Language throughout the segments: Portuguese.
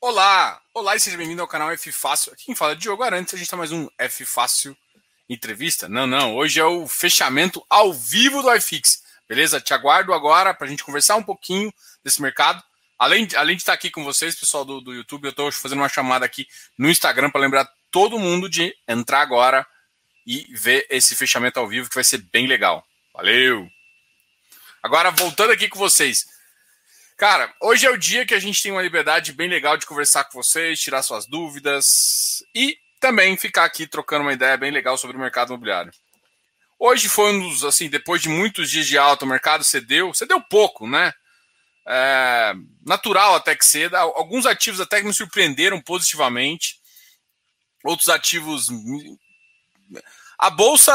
Olá! Olá e seja bem-vindo ao canal F Fácil. Quem fala é Diogo Arantes, a gente está mais um F Fácil entrevista. Não, não, hoje é o fechamento ao vivo do iFix. Beleza? Te aguardo agora para a gente conversar um pouquinho desse mercado. Além de, além de estar aqui com vocês, pessoal do, do YouTube, eu estou fazendo uma chamada aqui no Instagram para lembrar todo mundo de entrar agora e ver esse fechamento ao vivo, que vai ser bem legal. Valeu! Agora, voltando aqui com vocês. Cara, hoje é o dia que a gente tem uma liberdade bem legal de conversar com vocês, tirar suas dúvidas e também ficar aqui trocando uma ideia bem legal sobre o mercado imobiliário. Hoje foi um dos, assim, depois de muitos dias de alta, o mercado cedeu, cedeu pouco, né? É, natural até que ceda. Alguns ativos até que me surpreenderam positivamente. Outros ativos. A bolsa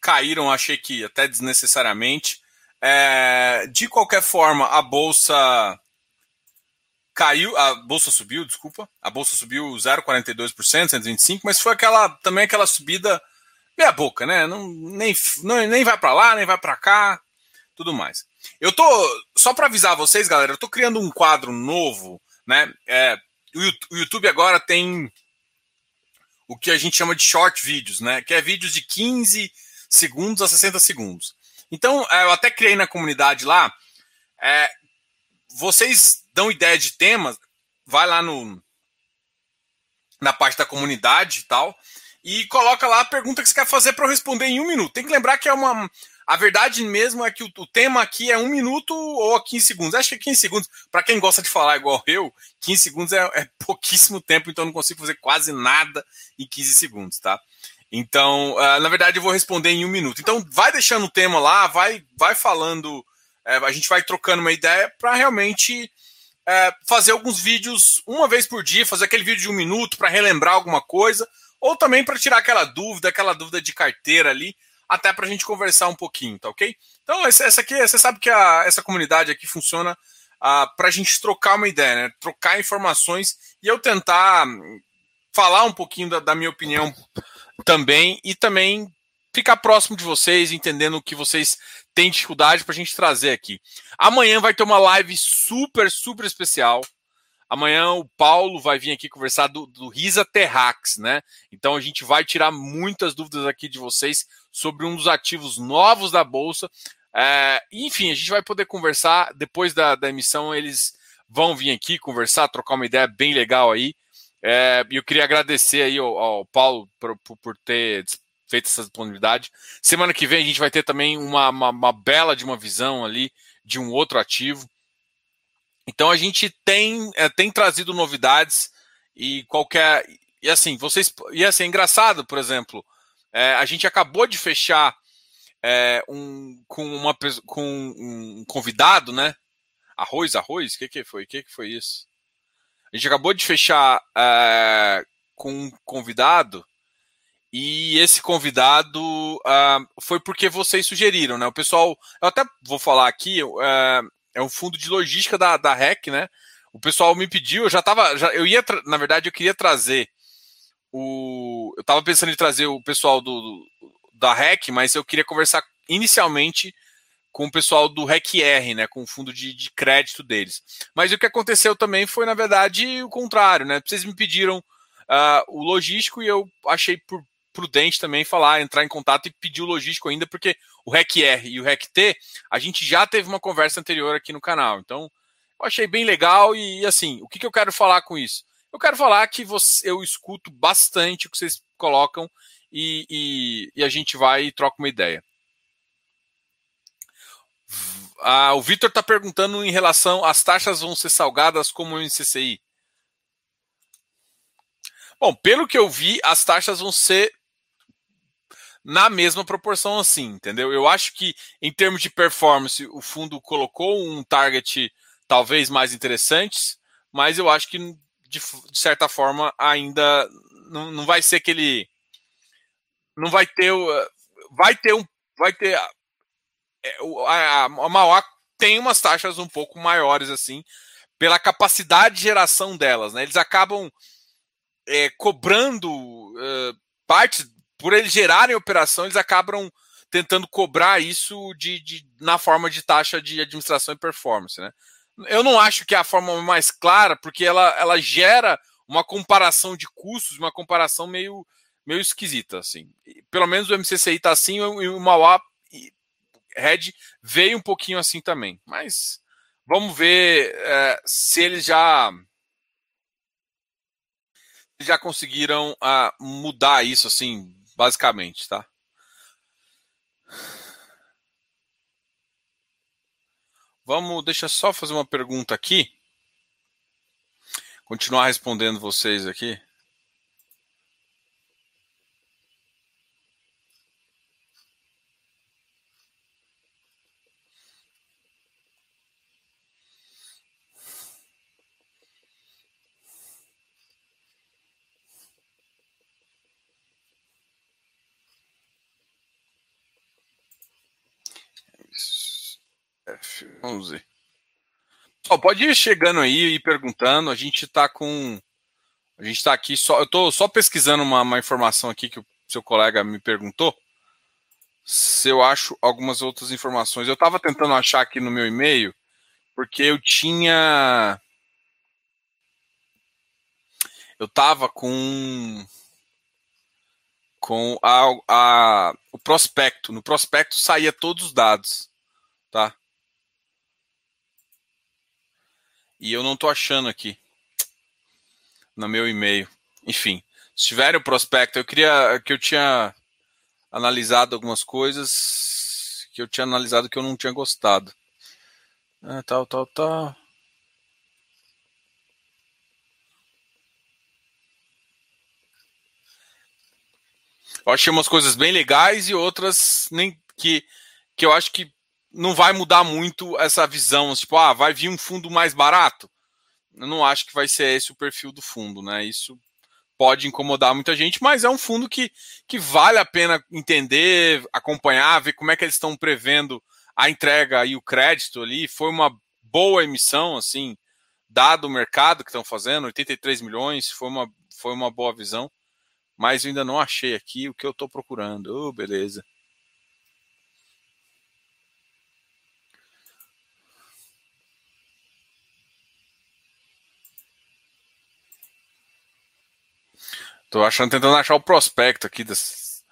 caíram, achei que até desnecessariamente. É, de qualquer forma, a bolsa caiu, a bolsa subiu, desculpa, a bolsa subiu 0,42%, 125, mas foi aquela também aquela subida meia boca, né? Não, nem, não, nem vai para lá, nem vai para cá, tudo mais. Eu tô só para avisar vocês, galera, eu tô criando um quadro novo, né? É, o YouTube agora tem o que a gente chama de short vídeos, né? Que é vídeos de 15 segundos a 60 segundos. Então, é, eu até criei na comunidade lá. É, vocês dão ideia de temas, vai lá no na parte da comunidade e tal, e coloca lá a pergunta que você quer fazer para eu responder em um minuto. Tem que lembrar que é uma. A verdade mesmo é que o, o tema aqui é um minuto ou 15 segundos. Acho que é 15 segundos, para quem gosta de falar igual eu, 15 segundos é, é pouquíssimo tempo, então eu não consigo fazer quase nada em 15 segundos, tá? Então, uh, na verdade, eu vou responder em um minuto. Então, vai deixando o tema lá, vai, vai falando, uh, a gente vai trocando uma ideia para realmente uh, fazer alguns vídeos uma vez por dia, fazer aquele vídeo de um minuto para relembrar alguma coisa, ou também para tirar aquela dúvida, aquela dúvida de carteira ali, até para a gente conversar um pouquinho, tá ok? Então, essa aqui, você sabe que a, essa comunidade aqui funciona uh, para a gente trocar uma ideia, né? trocar informações e eu tentar falar um pouquinho da, da minha opinião também e também ficar próximo de vocês, entendendo o que vocês têm dificuldade para a gente trazer aqui. Amanhã vai ter uma live super, super especial. Amanhã o Paulo vai vir aqui conversar do, do Risa Terrax, né? Então a gente vai tirar muitas dúvidas aqui de vocês sobre um dos ativos novos da Bolsa. É, enfim, a gente vai poder conversar depois da, da emissão. Eles vão vir aqui conversar, trocar uma ideia bem legal aí. É, eu queria agradecer aí ao, ao Paulo por, por, ter feito essa disponibilidade. Semana que vem a gente vai ter também uma, uma, uma, bela de uma visão ali de um outro ativo. Então a gente tem, é, tem trazido novidades e qualquer. E assim, vocês. E assim, é engraçado, por exemplo, é, a gente acabou de fechar é, um, com, uma, com um convidado, né? Arroz, arroz? O que, que foi? O que, que foi isso? A gente acabou de fechar uh, com um convidado e esse convidado uh, foi porque vocês sugeriram, né? O pessoal, eu até vou falar aqui, uh, é um fundo de logística da, da REC, né? O pessoal me pediu, eu já tava, já, eu ia, na verdade, eu queria trazer o, eu tava pensando em trazer o pessoal do, do da REC, mas eu queria conversar inicialmente com o pessoal do RECR, né, com o fundo de, de, crédito deles. Mas o que aconteceu também foi, na verdade, o contrário. Né? Vocês me pediram uh, o logístico e eu achei por prudente também falar, entrar em contato e pedir o logístico ainda, porque o RECR e o RECT, a gente já teve uma conversa anterior aqui no canal. Então, eu achei bem legal e, assim, o que, que eu quero falar com isso? Eu quero falar que você, eu escuto bastante o que vocês colocam e, e, e a gente vai e troca uma ideia. Ah, o Vitor está perguntando em relação às taxas vão ser salgadas como em CCI. Bom, pelo que eu vi, as taxas vão ser na mesma proporção assim, entendeu? Eu acho que em termos de performance, o fundo colocou um target talvez mais interessante, mas eu acho que de, de certa forma ainda não, não vai ser aquele não vai ter vai ter um vai ter a, a Mauá tem umas taxas um pouco maiores, assim, pela capacidade de geração delas. Né? Eles acabam é, cobrando uh, parte, por eles gerarem operação, eles acabam tentando cobrar isso de, de, na forma de taxa de administração e performance. Né? eu não acho que é a forma mais clara, porque ela, ela gera uma comparação de custos, uma comparação meio, meio esquisita, assim. Pelo menos o MCCI está assim e o Mauá Red veio um pouquinho assim também. Mas vamos ver é, se eles já já conseguiram uh, mudar isso, assim, basicamente, tá? Vamos, deixa só fazer uma pergunta aqui. Continuar respondendo vocês aqui. F11. Oh, pode ir chegando aí e perguntando. A gente está com. A gente está aqui só. Eu estou só pesquisando uma, uma, informação aqui que o seu colega me perguntou. Se eu acho algumas outras informações. Eu estava tentando achar aqui no meu e-mail, porque eu tinha. Eu estava com. Com a, a, o prospecto. No prospecto saía todos os dados. Tá? E eu não estou achando aqui no meu e-mail. Enfim, se tiver o prospecto, eu queria que eu tinha analisado algumas coisas que eu tinha analisado que eu não tinha gostado. Ah, tal, tal, tal. Eu achei umas coisas bem legais e outras nem que, que eu acho que não vai mudar muito essa visão, tipo, ah, vai vir um fundo mais barato. Eu não acho que vai ser esse o perfil do fundo, né? Isso pode incomodar muita gente, mas é um fundo que, que vale a pena entender, acompanhar, ver como é que eles estão prevendo a entrega e o crédito ali. Foi uma boa emissão, assim, dado o mercado que estão fazendo, 83 milhões, foi uma, foi uma boa visão, mas eu ainda não achei aqui o que eu estou procurando. Oh, beleza. Tô achando, tentando achar o prospecto aqui das.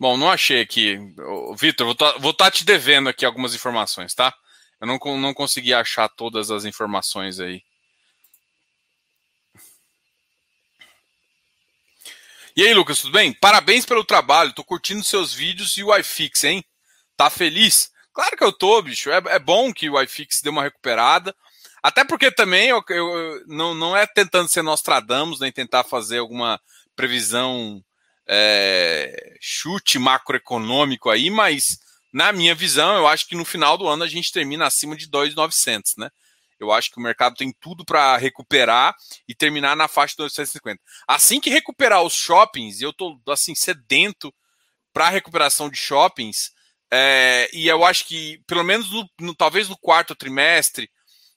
Bom, não achei aqui. Vitor, vou estar tá, tá te devendo aqui algumas informações, tá? Eu não, não consegui achar todas as informações aí. E aí, Lucas, tudo bem? Parabéns pelo trabalho. Tô curtindo seus vídeos e o iFix, hein? Tá feliz? Claro que eu tô, bicho. É, é bom que o iFix dê uma recuperada. Até porque também eu, eu, não, não é tentando ser Nostradamus, nem tentar fazer alguma previsão é, chute macroeconômico aí, mas na minha visão, eu acho que no final do ano a gente termina acima de 2,900, né? Eu acho que o mercado tem tudo para recuperar e terminar na faixa de 250. Assim que recuperar os shoppings, eu estou assim sedento para a recuperação de shoppings, é, e eu acho que pelo menos no, no, talvez no quarto trimestre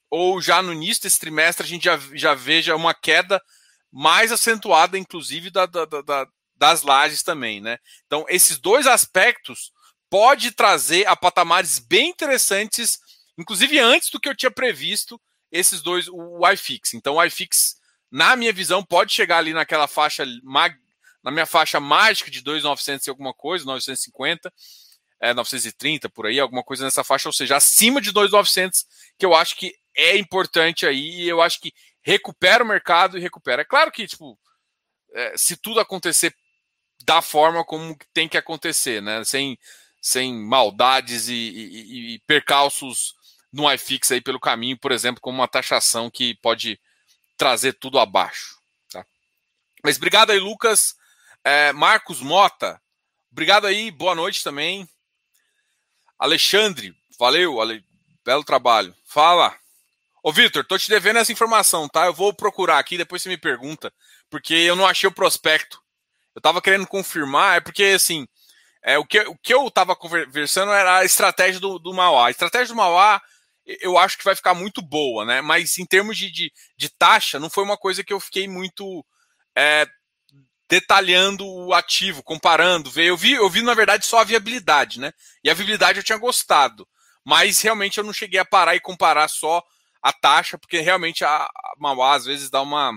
ou já no início desse trimestre a gente já, já veja uma queda mais acentuada, inclusive da, da, da, das lajes também, né? Então esses dois aspectos pode trazer a patamares bem interessantes inclusive antes do que eu tinha previsto esses dois, o iFix. Então o iFix, na minha visão, pode chegar ali naquela faixa, na minha faixa mágica de 2,900 e alguma coisa, 950, é, 930 por aí, alguma coisa nessa faixa, ou seja, acima de 2,900, que eu acho que é importante aí, e eu acho que recupera o mercado e recupera. É claro que, tipo, é, se tudo acontecer da forma como tem que acontecer, né? Sem, sem maldades e, e, e percalços no iFix aí pelo caminho, por exemplo, como uma taxação que pode trazer tudo abaixo. Tá? Mas obrigado aí, Lucas. É, Marcos Mota, obrigado aí, boa noite também. Alexandre, valeu, Ale... belo trabalho. Fala. Ô, Vitor, tô te devendo essa informação, tá? Eu vou procurar aqui, depois você me pergunta, porque eu não achei o prospecto. Eu tava querendo confirmar, é porque, assim, é, o, que, o que eu tava conversando era a estratégia do, do Mauá. A estratégia do Mauá eu acho que vai ficar muito boa, né? Mas em termos de, de, de taxa, não foi uma coisa que eu fiquei muito é, detalhando o ativo, comparando. Eu vi, eu vi, na verdade, só a viabilidade, né? E a viabilidade eu tinha gostado. Mas realmente eu não cheguei a parar e comparar só a taxa, porque realmente a, a Mauá às vezes dá uma,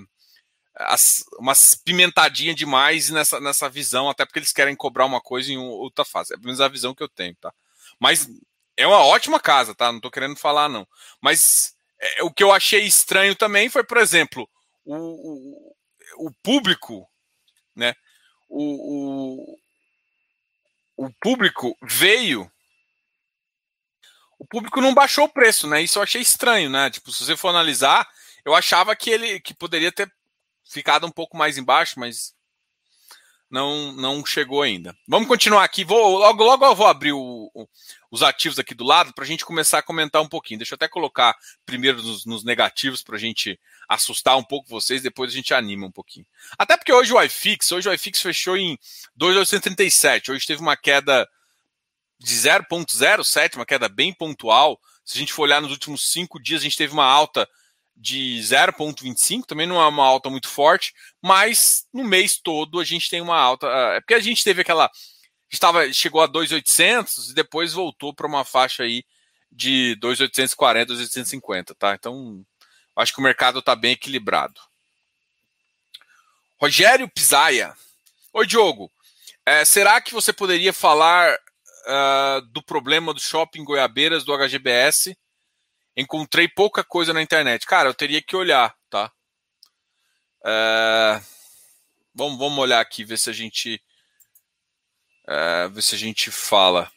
uma pimentadinha demais nessa, nessa visão, até porque eles querem cobrar uma coisa em outra fase. É pelo menos a visão que eu tenho, tá? Mas é uma ótima casa, tá? Não tô querendo falar, não. Mas é, o que eu achei estranho também foi, por exemplo, o, o, o público, né? O, o, o público veio o público não baixou o preço, né? Isso eu achei estranho, né? Tipo, se você for analisar, eu achava que ele que poderia ter ficado um pouco mais embaixo, mas não não chegou ainda. Vamos continuar aqui. Vou logo logo eu vou abrir o, o, os ativos aqui do lado para a gente começar a comentar um pouquinho. Deixa eu até colocar primeiro nos, nos negativos para a gente assustar um pouco vocês, depois a gente anima um pouquinho. Até porque hoje o iFix, hoje o iFix fechou em 2,837. Hoje teve uma queda de 0,07, uma queda bem pontual. Se a gente for olhar nos últimos cinco dias, a gente teve uma alta de 0,25, também não é uma alta muito forte, mas no mês todo a gente tem uma alta. É porque a gente teve aquela. Estava, chegou a 2,800 e depois voltou para uma faixa aí de 2,840, 2,850, tá? Então, acho que o mercado está bem equilibrado. Rogério Pisaia. Oi, Diogo. É, será que você poderia falar uh, do problema do shopping Goiabeiras do HGBS. Encontrei pouca coisa na internet. Cara, eu teria que olhar, tá? Uh, vamos, vamos olhar aqui, ver se a gente. Uh, ver se a gente fala.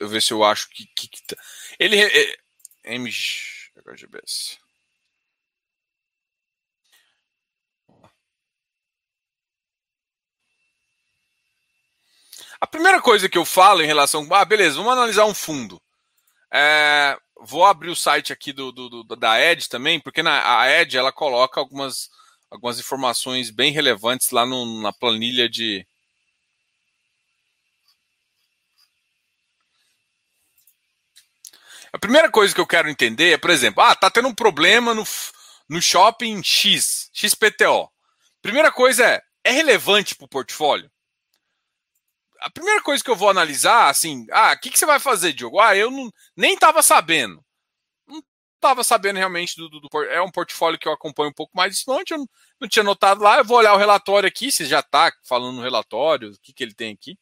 Eu, ver se eu acho que. que, que tá. Ele. É. A primeira coisa que eu falo em relação. Ah, beleza, vamos analisar um fundo. É, vou abrir o site aqui do, do, do, da Ed também, porque na, a Ed ela coloca algumas, algumas informações bem relevantes lá no, na planilha de. A primeira coisa que eu quero entender é, por exemplo, ah, tá tendo um problema no, no shopping X, XPTO. Primeira coisa é, é relevante para o portfólio? A primeira coisa que eu vou analisar, assim, ah, o que, que você vai fazer, Diogo? Ah, eu não, nem estava sabendo. Não estava sabendo realmente do, do, do, É um portfólio que eu acompanho um pouco mais distante, eu não, não tinha notado lá. Eu vou olhar o relatório aqui, se já está falando no relatório, o que, que ele tem aqui.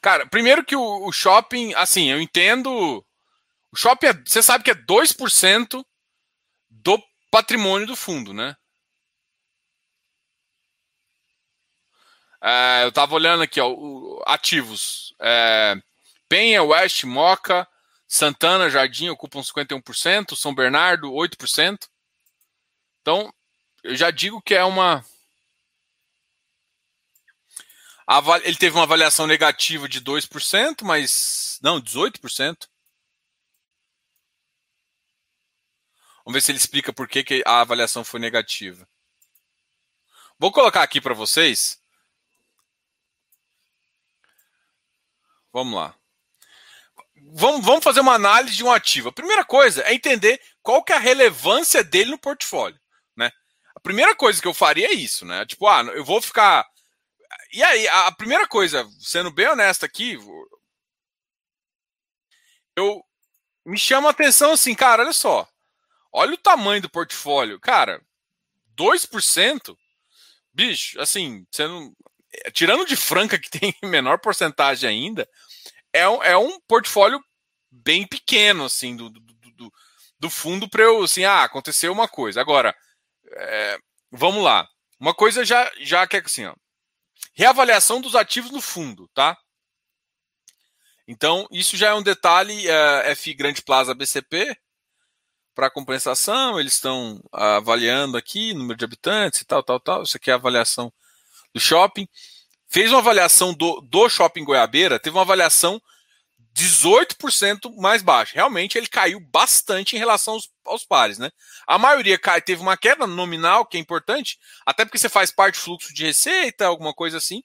Cara, primeiro que o, o shopping, assim, eu entendo. O shopping, é, você sabe que é 2% do patrimônio do fundo, né? É, eu tava olhando aqui, ó, o, ativos. É, Penha, West, Moca, Santana, Jardim ocupam 51%, São Bernardo, 8%. Então, eu já digo que é uma ele teve uma avaliação negativa de 2%, mas. Não, 18%. Vamos ver se ele explica por que, a avaliação foi negativa. Vou colocar aqui para vocês. Vamos lá. Vamos, vamos fazer uma análise de um ativo. A primeira coisa é entender qual que é a relevância dele no portfólio. Né? A primeira coisa que eu faria é isso, né? Tipo, ah, eu vou ficar e aí, a primeira coisa, sendo bem honesto aqui, eu me chama a atenção assim, cara, olha só. Olha o tamanho do portfólio. Cara, 2%, bicho, assim, sendo, tirando de Franca, que tem menor porcentagem ainda, é um, é um portfólio bem pequeno, assim, do, do, do, do fundo para eu, assim, ah, aconteceu uma coisa. Agora, é, vamos lá. Uma coisa já, já que é assim, ó, Reavaliação dos ativos no fundo, tá? Então, isso já é um detalhe. É, F Grande Plaza BCP, para compensação, eles estão avaliando aqui número de habitantes e tal, tal, tal. Isso aqui é a avaliação do shopping. fez uma avaliação do, do shopping Goiabeira, teve uma avaliação 18% mais baixa. Realmente ele caiu bastante em relação aos, aos pares, né? A maioria cai, teve uma queda nominal, que é importante, até porque você faz parte do fluxo de receita, alguma coisa assim.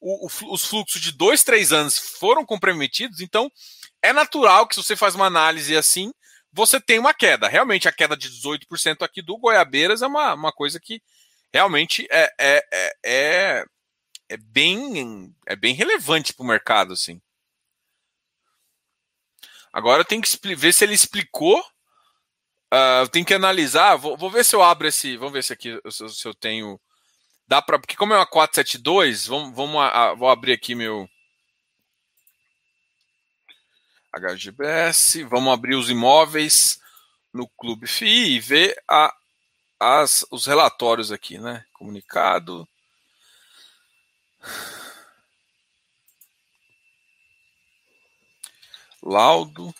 O, o, os fluxos de dois, três anos foram comprometidos, então é natural que se você faz uma análise assim, você tem uma queda. Realmente, a queda de 18% aqui do Goiabeiras é uma, uma coisa que realmente é, é, é, é, é bem, é bem relevante para o mercado, assim. Agora tem que ver se ele explicou. Uh, tem que analisar. Vou, vou, ver se eu abro esse. Vamos ver se aqui se, se eu tenho. Dá para porque como é uma 472, vamos, vamos a, vou abrir aqui meu HGBS, vamos abrir os imóveis no Clube FI e ver a, as, os relatórios aqui, né? Comunicado. Laudo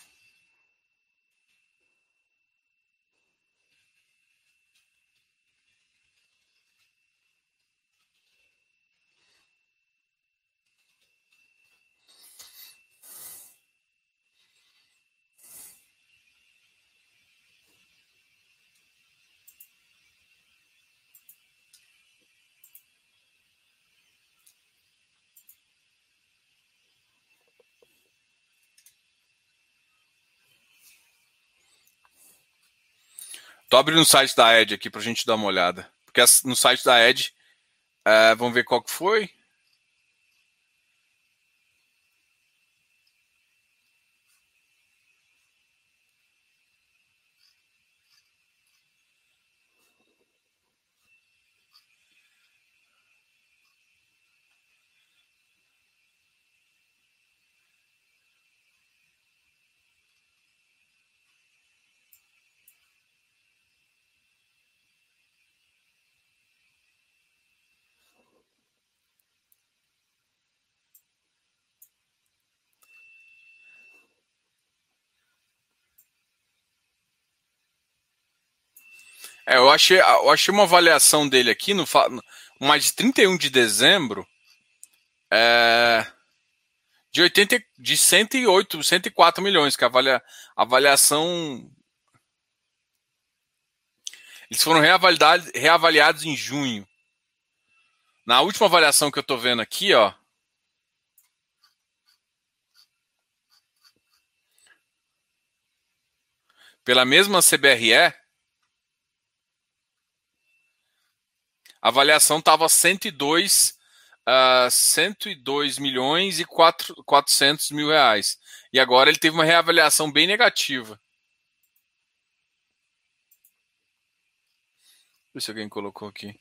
Tô abrindo o site da Ed aqui pra gente dar uma olhada. Porque no site da Ed, é, vamos ver qual que foi. É, eu achei, eu achei uma avaliação dele aqui no mais de 31 de dezembro é, de 80 de 108, 104 milhões, que a avalia, avaliação eles foram reavaliados, reavaliados em junho. Na última avaliação que eu estou vendo aqui, ó, pela mesma CBRE, a avaliação estava 102, uh, 102 milhões e 4, 400 mil reais. E agora ele teve uma reavaliação bem negativa. Deixa eu ver se alguém colocou aqui.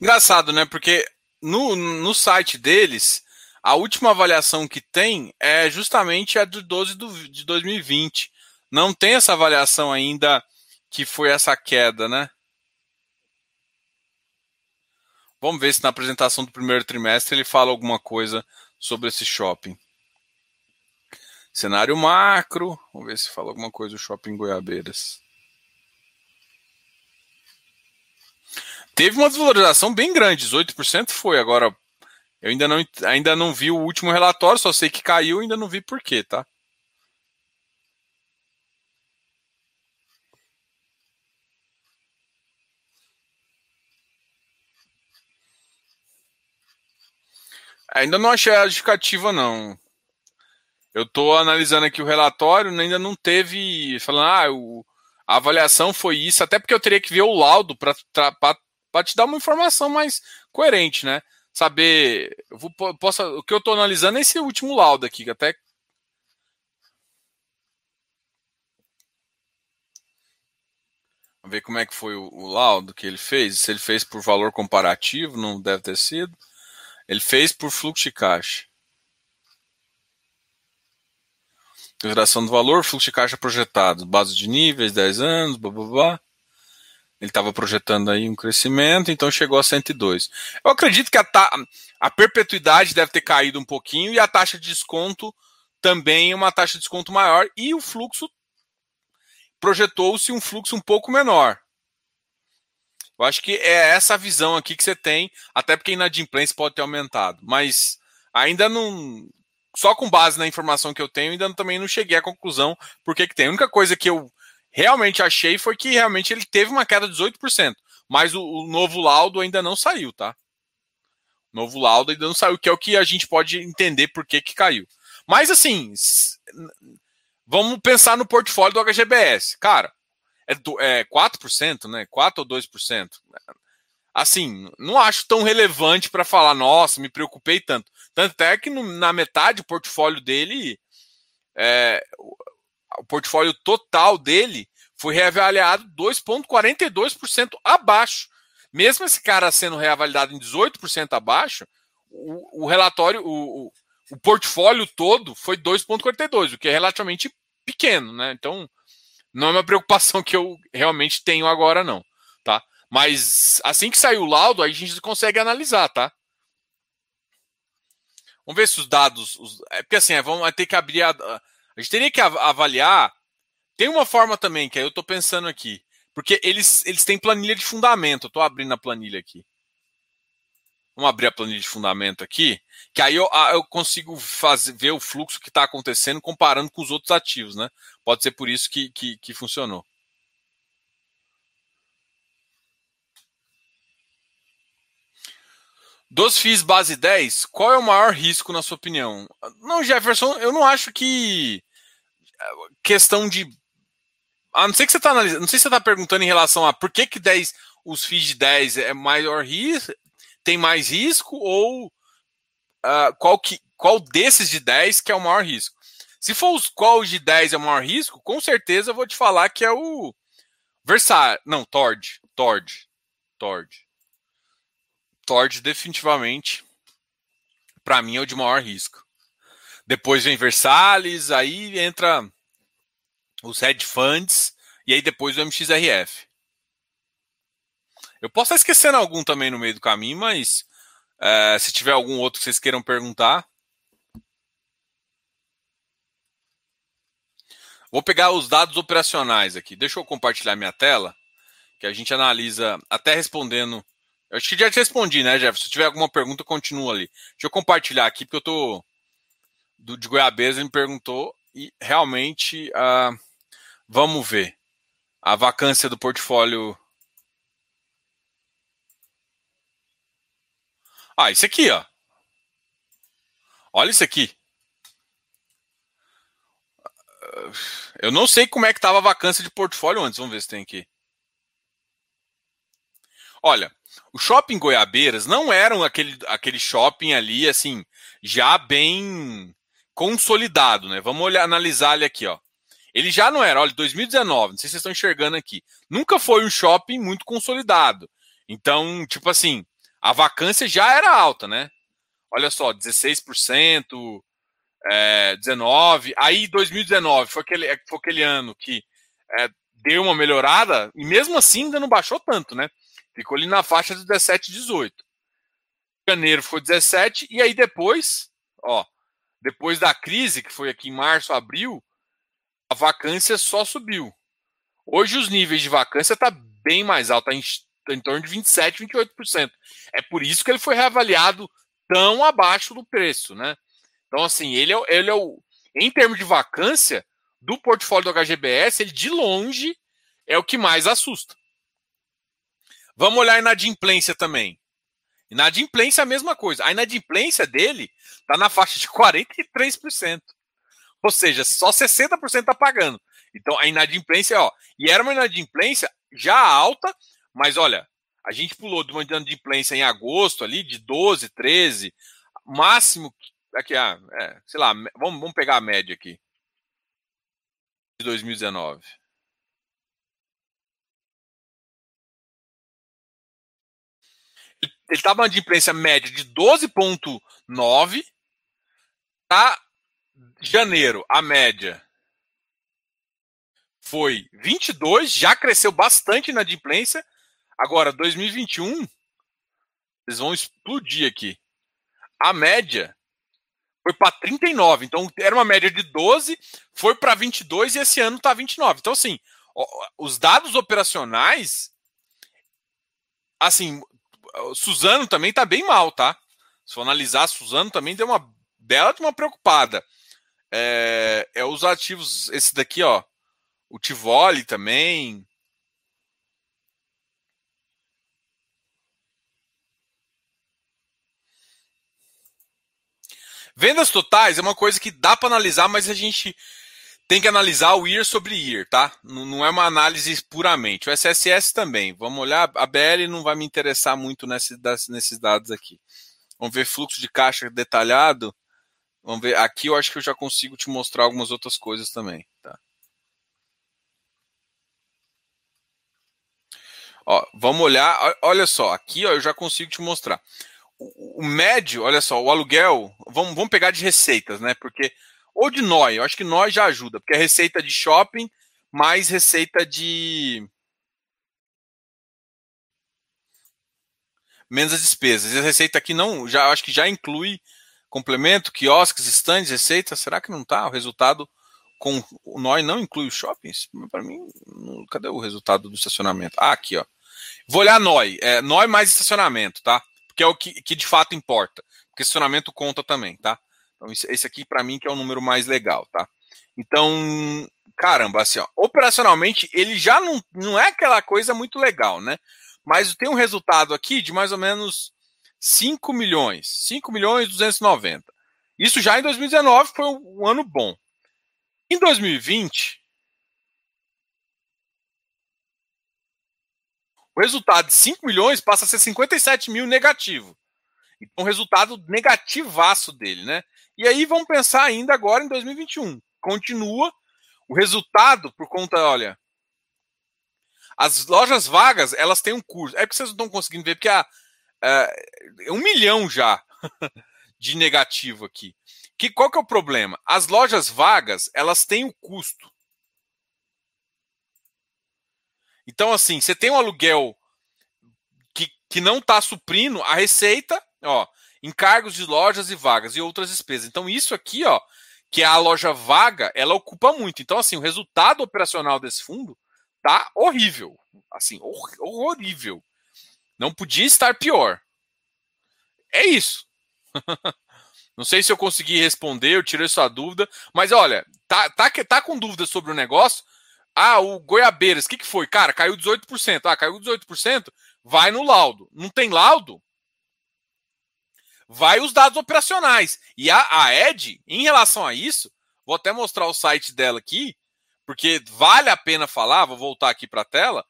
Engraçado, né? Porque no, no site deles, a última avaliação que tem é justamente a do 12 do, de 2020. Não tem essa avaliação ainda que foi essa queda, né? Vamos ver se na apresentação do primeiro trimestre ele fala alguma coisa sobre esse shopping. Cenário macro. Vamos ver se fala alguma coisa do shopping Goiabeiras. Teve uma desvalorização bem grande, 18% foi. Agora, eu ainda não, ainda não vi o último relatório, só sei que caiu, ainda não vi por quê, tá? Ainda não achei a justificativa, não. Eu estou analisando aqui o relatório, ainda não teve. Falando, ah, o, A avaliação foi isso, até porque eu teria que ver o laudo para te dar uma informação mais coerente, né? Saber. Eu vou, posso, o que eu estou analisando é esse último laudo aqui, que até. Vamos ver como é que foi o, o laudo que ele fez. Se ele fez por valor comparativo, não deve ter sido. Ele fez por fluxo de caixa. Consideração do valor, fluxo de caixa projetado, base de níveis, 10 anos, blá blá blá. Ele estava projetando aí um crescimento, então chegou a 102. Eu acredito que a, ta... a perpetuidade deve ter caído um pouquinho e a taxa de desconto também uma taxa de desconto maior e o fluxo projetou-se um fluxo um pouco menor. Eu acho que é essa visão aqui que você tem, até porque a inadimplência pode ter aumentado, mas ainda não só com base na informação que eu tenho, ainda também não cheguei à conclusão por que, que tem. A única coisa que eu realmente achei foi que realmente ele teve uma queda de 18%, mas o, o novo laudo ainda não saiu, tá? O novo laudo ainda não saiu, que é o que a gente pode entender por que, que caiu. Mas assim, vamos pensar no portfólio do HGBS. Cara, é, do, é 4%, né? 4 ou 2%. Assim, não acho tão relevante para falar, nossa, me preocupei tanto. Tanto é que no, na metade o portfólio dele, é, o, o portfólio total dele foi reavaliado 2,42% abaixo. Mesmo esse cara sendo reavaliado em 18% abaixo, o, o relatório, o, o, portfólio todo foi 2,42, o que é relativamente pequeno, né? Então, não é uma preocupação que eu realmente tenho agora, não, tá? Mas assim que sair o laudo, aí a gente consegue analisar, tá? Vamos ver se os dados. Os, é porque assim, é, vamos ter que abrir. A, a gente teria que avaliar. Tem uma forma também, que aí eu estou pensando aqui. Porque eles, eles têm planilha de fundamento. Estou abrindo a planilha aqui. Vamos abrir a planilha de fundamento aqui. Que aí eu, eu consigo fazer, ver o fluxo que está acontecendo comparando com os outros ativos, né? Pode ser por isso que, que, que funcionou. Dos FIIs base 10, qual é o maior risco, na sua opinião? Não, Jefferson, eu não acho que. Questão de. A não sei que você está analisando. Não sei se você está perguntando em relação a por que, que 10, os FIIs de 10 é maior risco, tem mais risco, ou uh, qual, que, qual desses de 10 que é o maior risco. Se for os qual de 10 é o maior risco, com certeza eu vou te falar que é o Versailles. Não, Tord. Tord. Tord. Tord definitivamente, para mim, é o de maior risco. Depois vem Versalhes, aí entra os hedge funds e aí depois o MXRF. Eu posso estar esquecendo algum também no meio do caminho, mas é, se tiver algum outro que vocês queiram perguntar. Vou pegar os dados operacionais aqui. Deixa eu compartilhar minha tela, que a gente analisa até respondendo eu acho que já te respondi, né, Jeff? Se tiver alguma pergunta, continua ali. Deixa eu compartilhar aqui, porque eu tô. Do, de Goiabesa me perguntou e realmente uh, vamos ver a vacância do portfólio. Ah, isso aqui, ó. Olha isso aqui. Eu não sei como é que estava a vacância de portfólio antes. Vamos ver se tem aqui. Olha, o shopping Goiabeiras não era aquele, aquele shopping ali, assim, já bem consolidado, né? Vamos olhar, analisar ele aqui, ó. Ele já não era, olha, 2019, não sei se vocês estão enxergando aqui. Nunca foi um shopping muito consolidado. Então, tipo assim, a vacância já era alta, né? Olha só, 16%, é, 19%. Aí 2019 foi aquele, foi aquele ano que é, deu uma melhorada, e mesmo assim ainda não baixou tanto, né? Ficou ali na faixa de 17, 18. Janeiro foi 17, e aí depois, ó, depois da crise, que foi aqui em março, abril, a vacância só subiu. Hoje os níveis de vacância tá bem mais alto, tá em, tá em torno de 27, 28%. É por isso que ele foi reavaliado tão abaixo do preço, né? Então, assim, ele é, ele é o. Em termos de vacância, do portfólio do HGBS, ele de longe é o que mais assusta. Vamos olhar a inadimplência também. Inadimplência é a mesma coisa. A inadimplência dele está na faixa de 43%. Ou seja, só 60% está pagando. Então a inadimplência, ó, e era uma inadimplência já alta, mas olha, a gente pulou de uma inadimplência em agosto ali de 12, 13, máximo aqui, ah, é, sei lá, vamos, vamos pegar a média aqui de 2019. Ele estava uma inadimplência média de 12,9, tá? Janeiro, a média foi 22, já cresceu bastante na adimplência. Agora, 2021, eles vão explodir aqui. A média foi para 39. Então, era uma média de 12, foi para 22 e esse ano está 29. Então, assim, os dados operacionais, assim, Suzano também está bem mal, tá? Se for analisar, Suzano também deu uma bela de uma preocupada. É, é os ativos, esse daqui, ó, o Tivoli também. Vendas totais é uma coisa que dá para analisar, mas a gente tem que analisar o year sobre year, tá? Não é uma análise puramente. O SSS também. Vamos olhar. A BL não vai me interessar muito nesse, nesses dados aqui. Vamos ver fluxo de caixa detalhado. Vamos ver. Aqui eu acho que eu já consigo te mostrar algumas outras coisas também, tá? Ó, vamos olhar, olha só, aqui ó, eu já consigo te mostrar. O, médio, olha só, o aluguel, vamos, vamos pegar de receitas, né? Porque, ou de nós, eu acho que nós já ajuda, porque é receita de shopping mais receita de. Menos as despesas. E a receita aqui não, já acho que já inclui complemento, quiosques, estandes, receita. Será que não tá? O resultado com o NOI não inclui os shoppings? Para mim, cadê o resultado do estacionamento? Ah, aqui, ó. Vou olhar NOI. É, NOI mais estacionamento, tá? Porque é o que, que de fato importa. Porque estacionamento conta também, tá? Então, esse aqui, para mim, que é o número mais legal, tá? Então, caramba, assim, ó, operacionalmente, ele já não, não é aquela coisa muito legal, né? Mas tem um resultado aqui de mais ou menos 5 milhões. 5 milhões e 290. Isso já em 2019 foi um, ano bom. Em 2020, O resultado de 5 milhões passa a ser 57 mil negativo. Então, resultado negativaço dele, né? E aí vamos pensar ainda agora em 2021. Continua o resultado por conta, olha, as lojas vagas, elas têm um curso. É que vocês não estão conseguindo ver, porque há é, um milhão já de negativo aqui. Que, qual que é o problema? As lojas vagas, elas têm o custo. Então, assim, você tem um aluguel que, que não está suprindo a receita, ó, encargos de lojas e vagas e outras despesas. Então, isso aqui, ó, que é a loja vaga, ela ocupa muito. Então, assim, o resultado operacional desse fundo tá horrível. Assim, hor horrível. Não podia estar pior. É isso. Não sei se eu consegui responder, eu tirei sua dúvida, mas olha, tá, tá, tá com dúvida sobre o negócio? Ah, o Goiabeiras, o que, que foi? Cara, caiu 18%. Ah, caiu 18%, vai no laudo. Não tem laudo? Vai os dados operacionais. E a, a Ed, em relação a isso, vou até mostrar o site dela aqui, porque vale a pena falar, vou voltar aqui para a tela.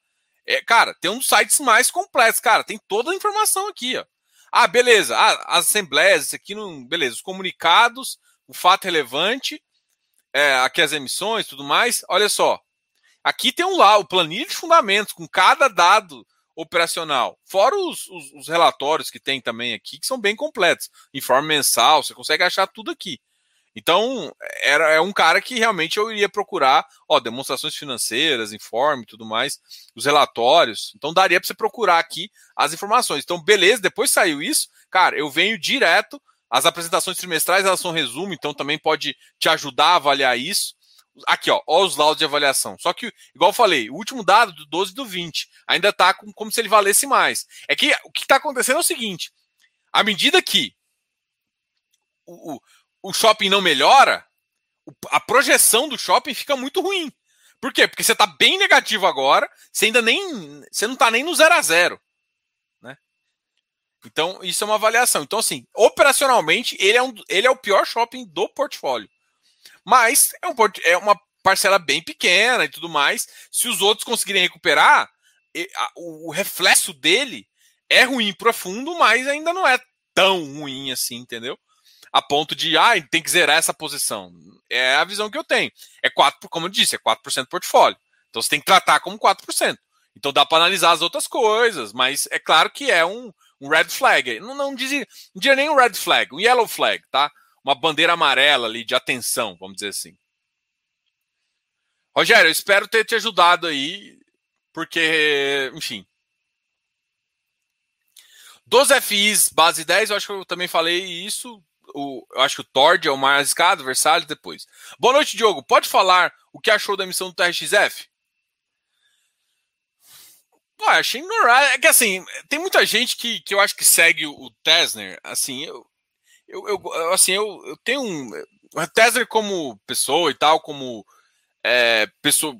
É, cara, tem um dos sites mais completos, cara, tem toda a informação aqui, ó. Ah, beleza, ah, as assembleias, isso aqui não. Beleza, os comunicados, o fato relevante, é, aqui as emissões tudo mais. Olha só, Aqui tem um lá, o planilha de fundamentos, com cada dado operacional. Fora os, os, os, relatórios que tem também aqui, que são bem completos. Informe mensal, você consegue achar tudo aqui. Então, era, é um cara que realmente eu iria procurar, ó, demonstrações financeiras, informe tudo mais, os relatórios. Então, daria para você procurar aqui as informações. Então, beleza, depois saiu isso, cara, eu venho direto. As apresentações trimestrais, elas são resumo, então também pode te ajudar a avaliar isso. Aqui, ó, ó, os laudos de avaliação. Só que, igual eu falei, o último dado do 12 do 20 ainda está como se ele valesse mais. É que o que está acontecendo é o seguinte: à medida que o, o, o shopping não melhora, a projeção do shopping fica muito ruim. Por quê? Porque você está bem negativo agora, você ainda nem. Você não está nem no zero a zero. Né? Então, isso é uma avaliação. Então, assim, operacionalmente, ele é, um, ele é o pior shopping do portfólio. Mas é, um, é uma parcela bem pequena e tudo mais. Se os outros conseguirem recuperar, o reflexo dele é ruim para fundo, mas ainda não é tão ruim assim, entendeu? A ponto de, ah, tem que zerar essa posição. É a visão que eu tenho. É 4, como eu disse, é 4% do portfólio. Então você tem que tratar como 4%. Então dá para analisar as outras coisas, mas é claro que é um, um red flag. Não, não, diz, não nem um red flag, um yellow flag, tá? Uma bandeira amarela ali de atenção, vamos dizer assim. Rogério, eu espero ter te ajudado aí, porque, enfim. Dos FIs base 10, eu acho que eu também falei isso. O, eu acho que o Tord é o mais arriscado, Versalhes depois. Boa noite, Diogo. Pode falar o que achou da emissão do TRXF? Pô, achei normal. É que assim, tem muita gente que, que eu acho que segue o Tesner. Assim, eu, eu, eu assim, eu, eu tenho um. O Tesner como pessoa e tal, como é, pessoa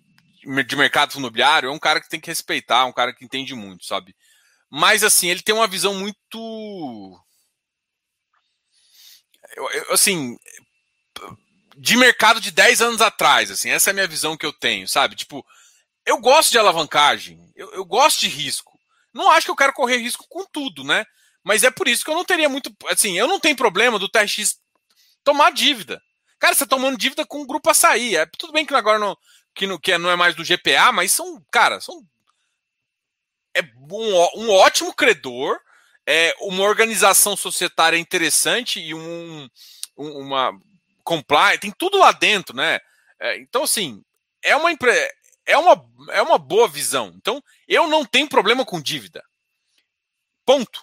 de mercado imobiliário, é um cara que tem que respeitar, um cara que entende muito, sabe? Mas assim, ele tem uma visão muito. Eu, assim, de mercado de 10 anos atrás, assim, essa é a minha visão que eu tenho, sabe? Tipo, eu gosto de alavancagem, eu, eu, gosto de risco. Não acho que eu quero correr risco com tudo, né? Mas é por isso que eu não teria muito. Assim, eu não tenho problema do TRX tomar dívida. Cara, você tá tomando dívida com o grupo açaí. É, tudo bem que agora não, que, não, que não é mais do GPA, mas são, cara, são. É um, um ótimo credor, é uma organização societária interessante e um, uma comply, tem tudo lá dentro, né? É, então, assim, é uma é uma, é uma boa visão. Então, eu não tenho problema com dívida. Ponto.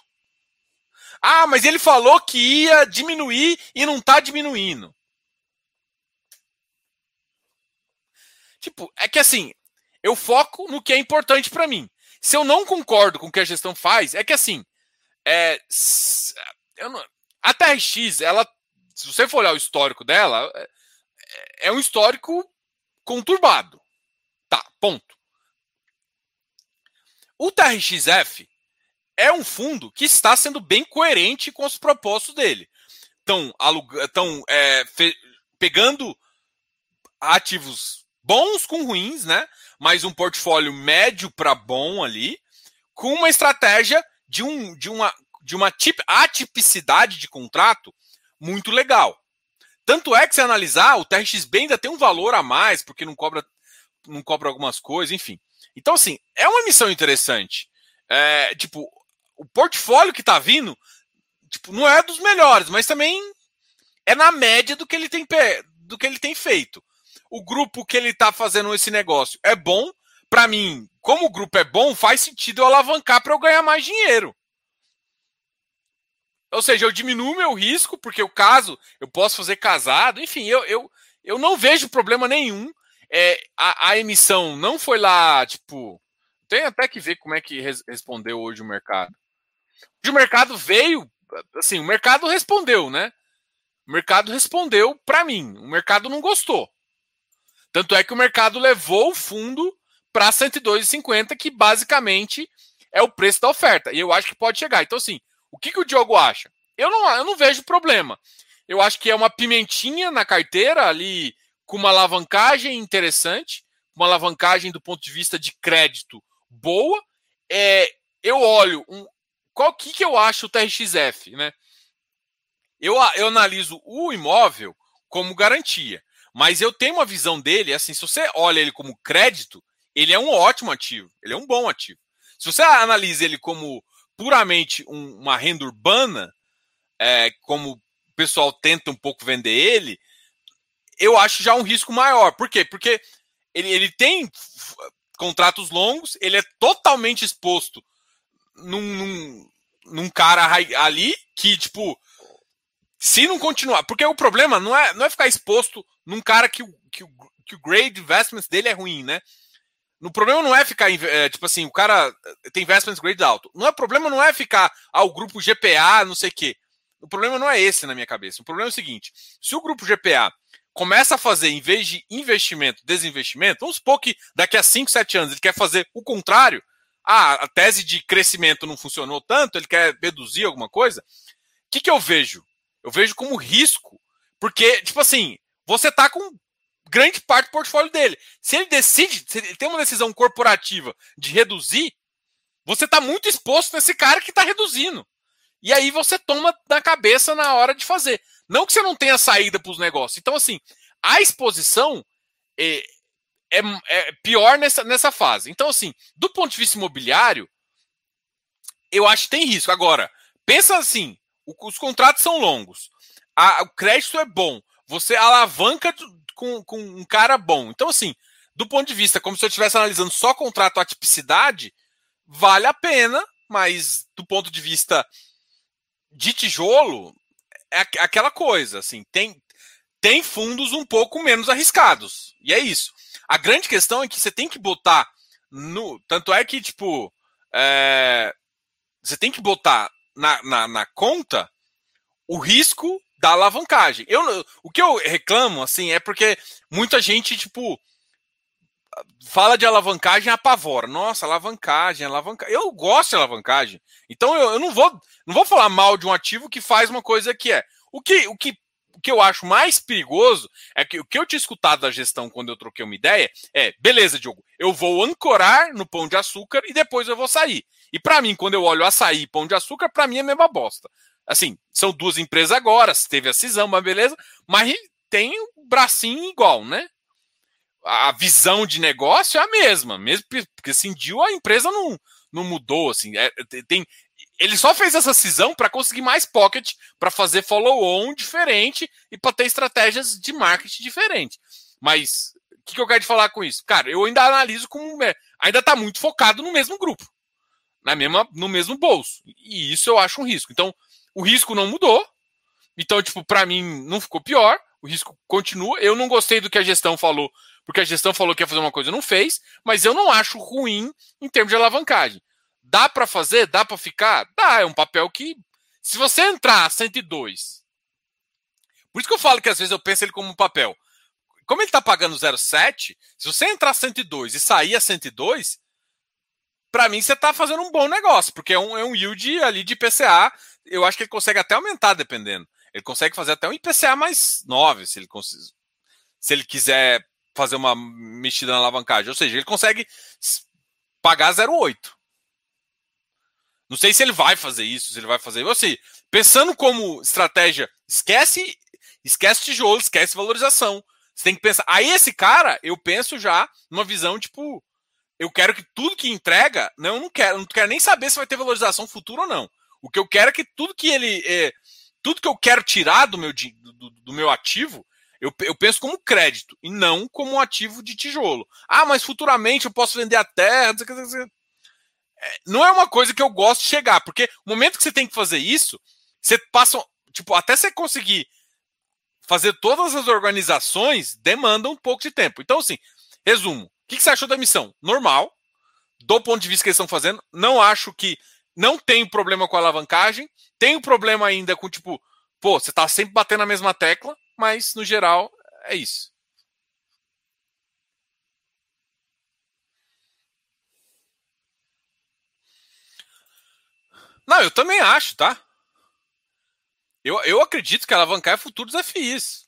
Ah, mas ele falou que ia diminuir e não está diminuindo. Tipo, é que assim, eu foco no que é importante para mim. Se eu não concordo com o que a gestão faz, é que assim, é, não, a TRX, ela, se você for olhar o histórico dela, é, é um histórico conturbado. Tá, ponto. O TRXF é um fundo que está sendo bem coerente com os propósitos dele. Estão estão é, pegando ativos bons com ruins, né? Mas um portfólio médio para bom ali, com uma estratégia de, um, de uma, de uma tip, atipicidade de contrato muito legal. Tanto é que se analisar, o TRXB ainda tem um valor a mais, porque não cobra não cobra algumas coisas, enfim. Então, assim, é uma missão interessante. É, tipo, o portfólio que tá vindo, tipo, não é dos melhores, mas também é na média do que ele tem, do que ele tem feito. O grupo que ele tá fazendo esse negócio é bom. Para mim, como o grupo é bom, faz sentido eu alavancar para eu ganhar mais dinheiro. Ou seja, eu diminuo meu risco, porque o caso eu posso fazer casado, enfim, eu, eu, eu não vejo problema nenhum é, a, a, emissão não foi lá, tipo. Tem até que ver como é que res, respondeu hoje o mercado. Hoje o mercado veio, assim, o mercado respondeu, né? O mercado respondeu para mim. O mercado não gostou. Tanto é que o mercado levou o fundo para 102,50, que basicamente é o preço da oferta. E eu acho que pode chegar. Então, assim, o que, que o Diogo acha? Eu não, eu não vejo problema. Eu acho que é uma pimentinha na carteira ali com uma alavancagem interessante, uma alavancagem do ponto de vista de crédito boa. É, eu olho um, qual que, que eu acho o TRXF, né? Eu, eu analiso o imóvel como garantia, mas eu tenho uma visão dele assim. Se você olha ele como crédito, ele é um ótimo ativo, ele é um bom ativo. Se você analisa ele como puramente um, uma renda urbana, é, como o pessoal tenta um pouco vender ele, eu acho já um risco maior. Por quê? Porque ele, ele tem contratos longos, ele é totalmente exposto num, num, num cara ali que, tipo, se não continuar. Porque o problema não é, não é ficar exposto num cara que, que, que o grade investments dele é ruim, né? O problema não é ficar, é, tipo assim, o cara tem investments grade alto. Não é problema não é ficar ao ah, grupo GPA, não sei o quê. O problema não é esse na minha cabeça. O problema é o seguinte: se o grupo GPA começa a fazer, em vez de investimento, desinvestimento, vamos supor que daqui a 5, 7 anos ele quer fazer o contrário, ah, a tese de crescimento não funcionou tanto, ele quer reduzir alguma coisa, o que, que eu vejo? Eu vejo como risco, porque, tipo assim, você tá com grande parte do portfólio dele. Se ele decide, se ele tem uma decisão corporativa de reduzir, você está muito exposto nesse cara que está reduzindo. E aí você toma na cabeça na hora de fazer. Não que você não tenha saída para os negócios. Então, assim, a exposição é, é, é, pior nessa, nessa fase. Então, assim, do ponto de vista imobiliário, eu acho que tem risco. Agora, pensa assim: os contratos são longos, a, o crédito é bom, você alavanca com, com um cara bom. Então, assim, do ponto de vista, como se eu estivesse analisando só contrato a tipicidade, vale a pena, mas do ponto de vista de tijolo, é aquela coisa, assim, tem, tem fundos um pouco menos arriscados. E é isso. A grande questão é que você tem que botar no. Tanto é que, tipo, é, você tem que botar na, na, na conta o risco da alavancagem. Eu, o que eu reclamo, assim, é porque muita gente, tipo, fala de alavancagem apavora. Nossa, alavancagem, alavancagem. Eu gosto de alavancagem. Então eu, eu, não vou não vou falar mal de um ativo que faz uma coisa que é. O que, o que, o que eu acho mais perigoso é que o que eu tinha escutado da gestão quando eu troquei uma ideia é: beleza, Diogo, eu vou ancorar no pão de açúcar e depois eu vou sair. E para mim, quando eu olho açaí e pão de açúcar, para mim é a mesma bosta. Assim, são duas empresas agora, teve a cisão, mas beleza, mas tem um bracinho igual, né? A visão de negócio é a mesma, mesmo porque cindiu a empresa não, não mudou, assim, é, tem, ele só fez essa cisão para conseguir mais pocket, para fazer follow-on diferente e para ter estratégias de marketing diferente. Mas o que, que, eu quero te falar com isso? Cara, eu ainda analiso como é, ainda está muito focado no mesmo grupo, na mesma, no mesmo bolso. E isso eu acho um risco. Então, o risco não mudou. Então, tipo, para mim não ficou pior. O risco continua. Eu não gostei do que a gestão falou, porque a gestão falou que ia fazer uma coisa e não fez, mas eu não acho ruim em termos de alavancagem. Dá para fazer? Dá para ficar? Dá, é um papel que se você entrar 102. Por isso que eu falo que às vezes eu penso ele como um papel. Como ele está pagando 0,7, se você entrar 102 e sair a 102, para mim você está fazendo um bom negócio, porque é um, é um yield ali de PCA. Eu acho que ele consegue até aumentar, dependendo. Ele consegue fazer até um IPCA mais 9, se ele, se ele quiser fazer uma mexida na alavancagem. Ou seja, ele consegue pagar 0,8. Não sei se ele vai fazer isso, se ele vai fazer. Assim, pensando como estratégia, esquece, esquece tijolo, esquece valorização. Você tem que pensar. Aí esse cara, eu penso já numa visão tipo, eu quero que tudo que entrega, não, eu não quero, não quero nem saber se vai ter valorização futura ou não. O que eu quero é que tudo que ele, é, tudo que eu quero tirar do meu, do, do meu ativo, eu, eu, penso como crédito e não como um ativo de tijolo. Ah, mas futuramente eu posso vender a terra não é uma coisa que eu gosto de chegar, porque o momento que você tem que fazer isso, você passa, tipo, até você conseguir fazer todas as organizações, demanda um pouco de tempo. Então, assim, resumo. O que você achou da missão? Normal. Do ponto de vista que eles estão fazendo, não acho que não tem problema com a alavancagem. Tem um problema ainda com, tipo, pô, você tá sempre batendo na mesma tecla, mas no geral é isso. Não, eu também acho, tá? Eu, eu acredito que alavancar é futuros FIs.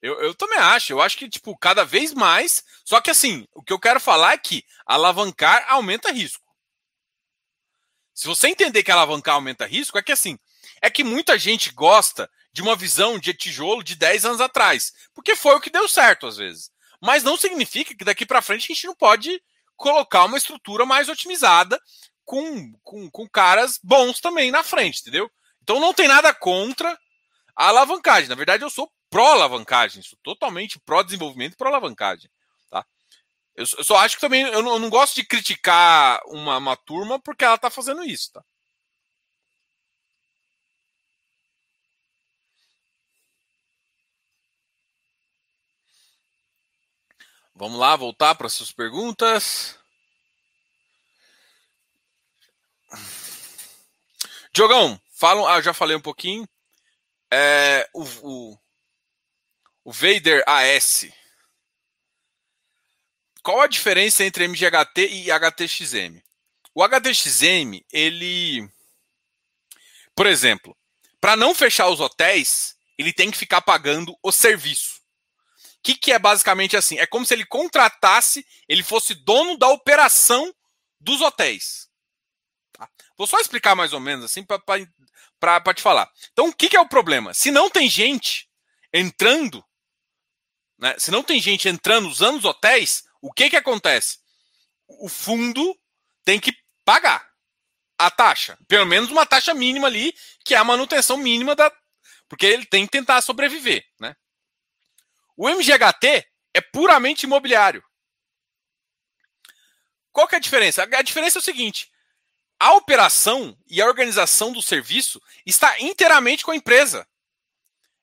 Eu, eu também acho. Eu acho que, tipo, cada vez mais. Só que, assim, o que eu quero falar é que alavancar aumenta risco. Se você entender que alavancar aumenta risco, é que, assim, é que muita gente gosta de uma visão de tijolo de 10 anos atrás. Porque foi o que deu certo, às vezes. Mas não significa que daqui para frente a gente não pode colocar uma estrutura mais otimizada com, com, com caras bons também na frente, entendeu? Então não tem nada contra a alavancagem. Na verdade, eu sou pró-alavancagem, sou totalmente pró-desenvolvimento e pró-alavancagem. Eu, eu, só acho que também eu não, eu não gosto de criticar uma, uma turma porque ela está fazendo isso. Tá? Vamos lá, voltar para as suas perguntas. Diogão, falam. Ah, já falei um pouquinho. É, o, o, o Vader AS. Qual a diferença entre MGHT e HTXM? O HTXM, ele. Por exemplo, para não fechar os hotéis, ele tem que ficar pagando o serviço. que, que é basicamente assim? É como se ele contratasse, ele fosse dono da operação dos hotéis. Tá? Vou só explicar mais ou menos assim para te falar. Então, o que, que é o problema? Se não tem gente entrando, né, se não tem gente entrando usando os hotéis, o que, que acontece? O fundo tem que pagar a taxa. Pelo menos uma taxa mínima ali, que é a manutenção mínima da. Porque ele tem que tentar sobreviver. Né? O MGHT é puramente imobiliário. Qual que é a diferença? A diferença é o seguinte: a operação e a organização do serviço está inteiramente com a empresa.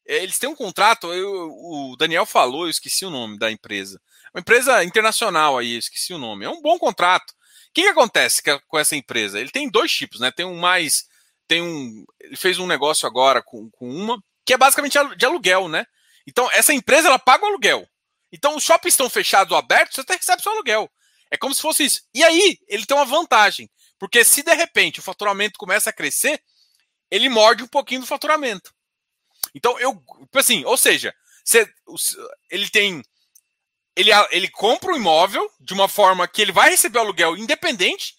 É, eles têm um contrato, eu, o Daniel falou, eu esqueci o nome da empresa. Uma empresa internacional aí, esqueci o nome. É um bom contrato. O que, que acontece com essa empresa? Ele tem dois tipos, né? Tem um mais. Tem um. Ele fez um negócio agora com, com uma, que é basicamente de aluguel, né? Então, essa empresa ela paga o aluguel. Então, os shoppings estão fechados ou abertos, você até recebe seu aluguel. É como se fosse isso. E aí, ele tem uma vantagem. Porque se de repente o faturamento começa a crescer, ele morde um pouquinho do faturamento. Então, eu. Tipo assim, ou seja, você, ele tem. Ele, ele compra o um imóvel de uma forma que ele vai receber o aluguel independente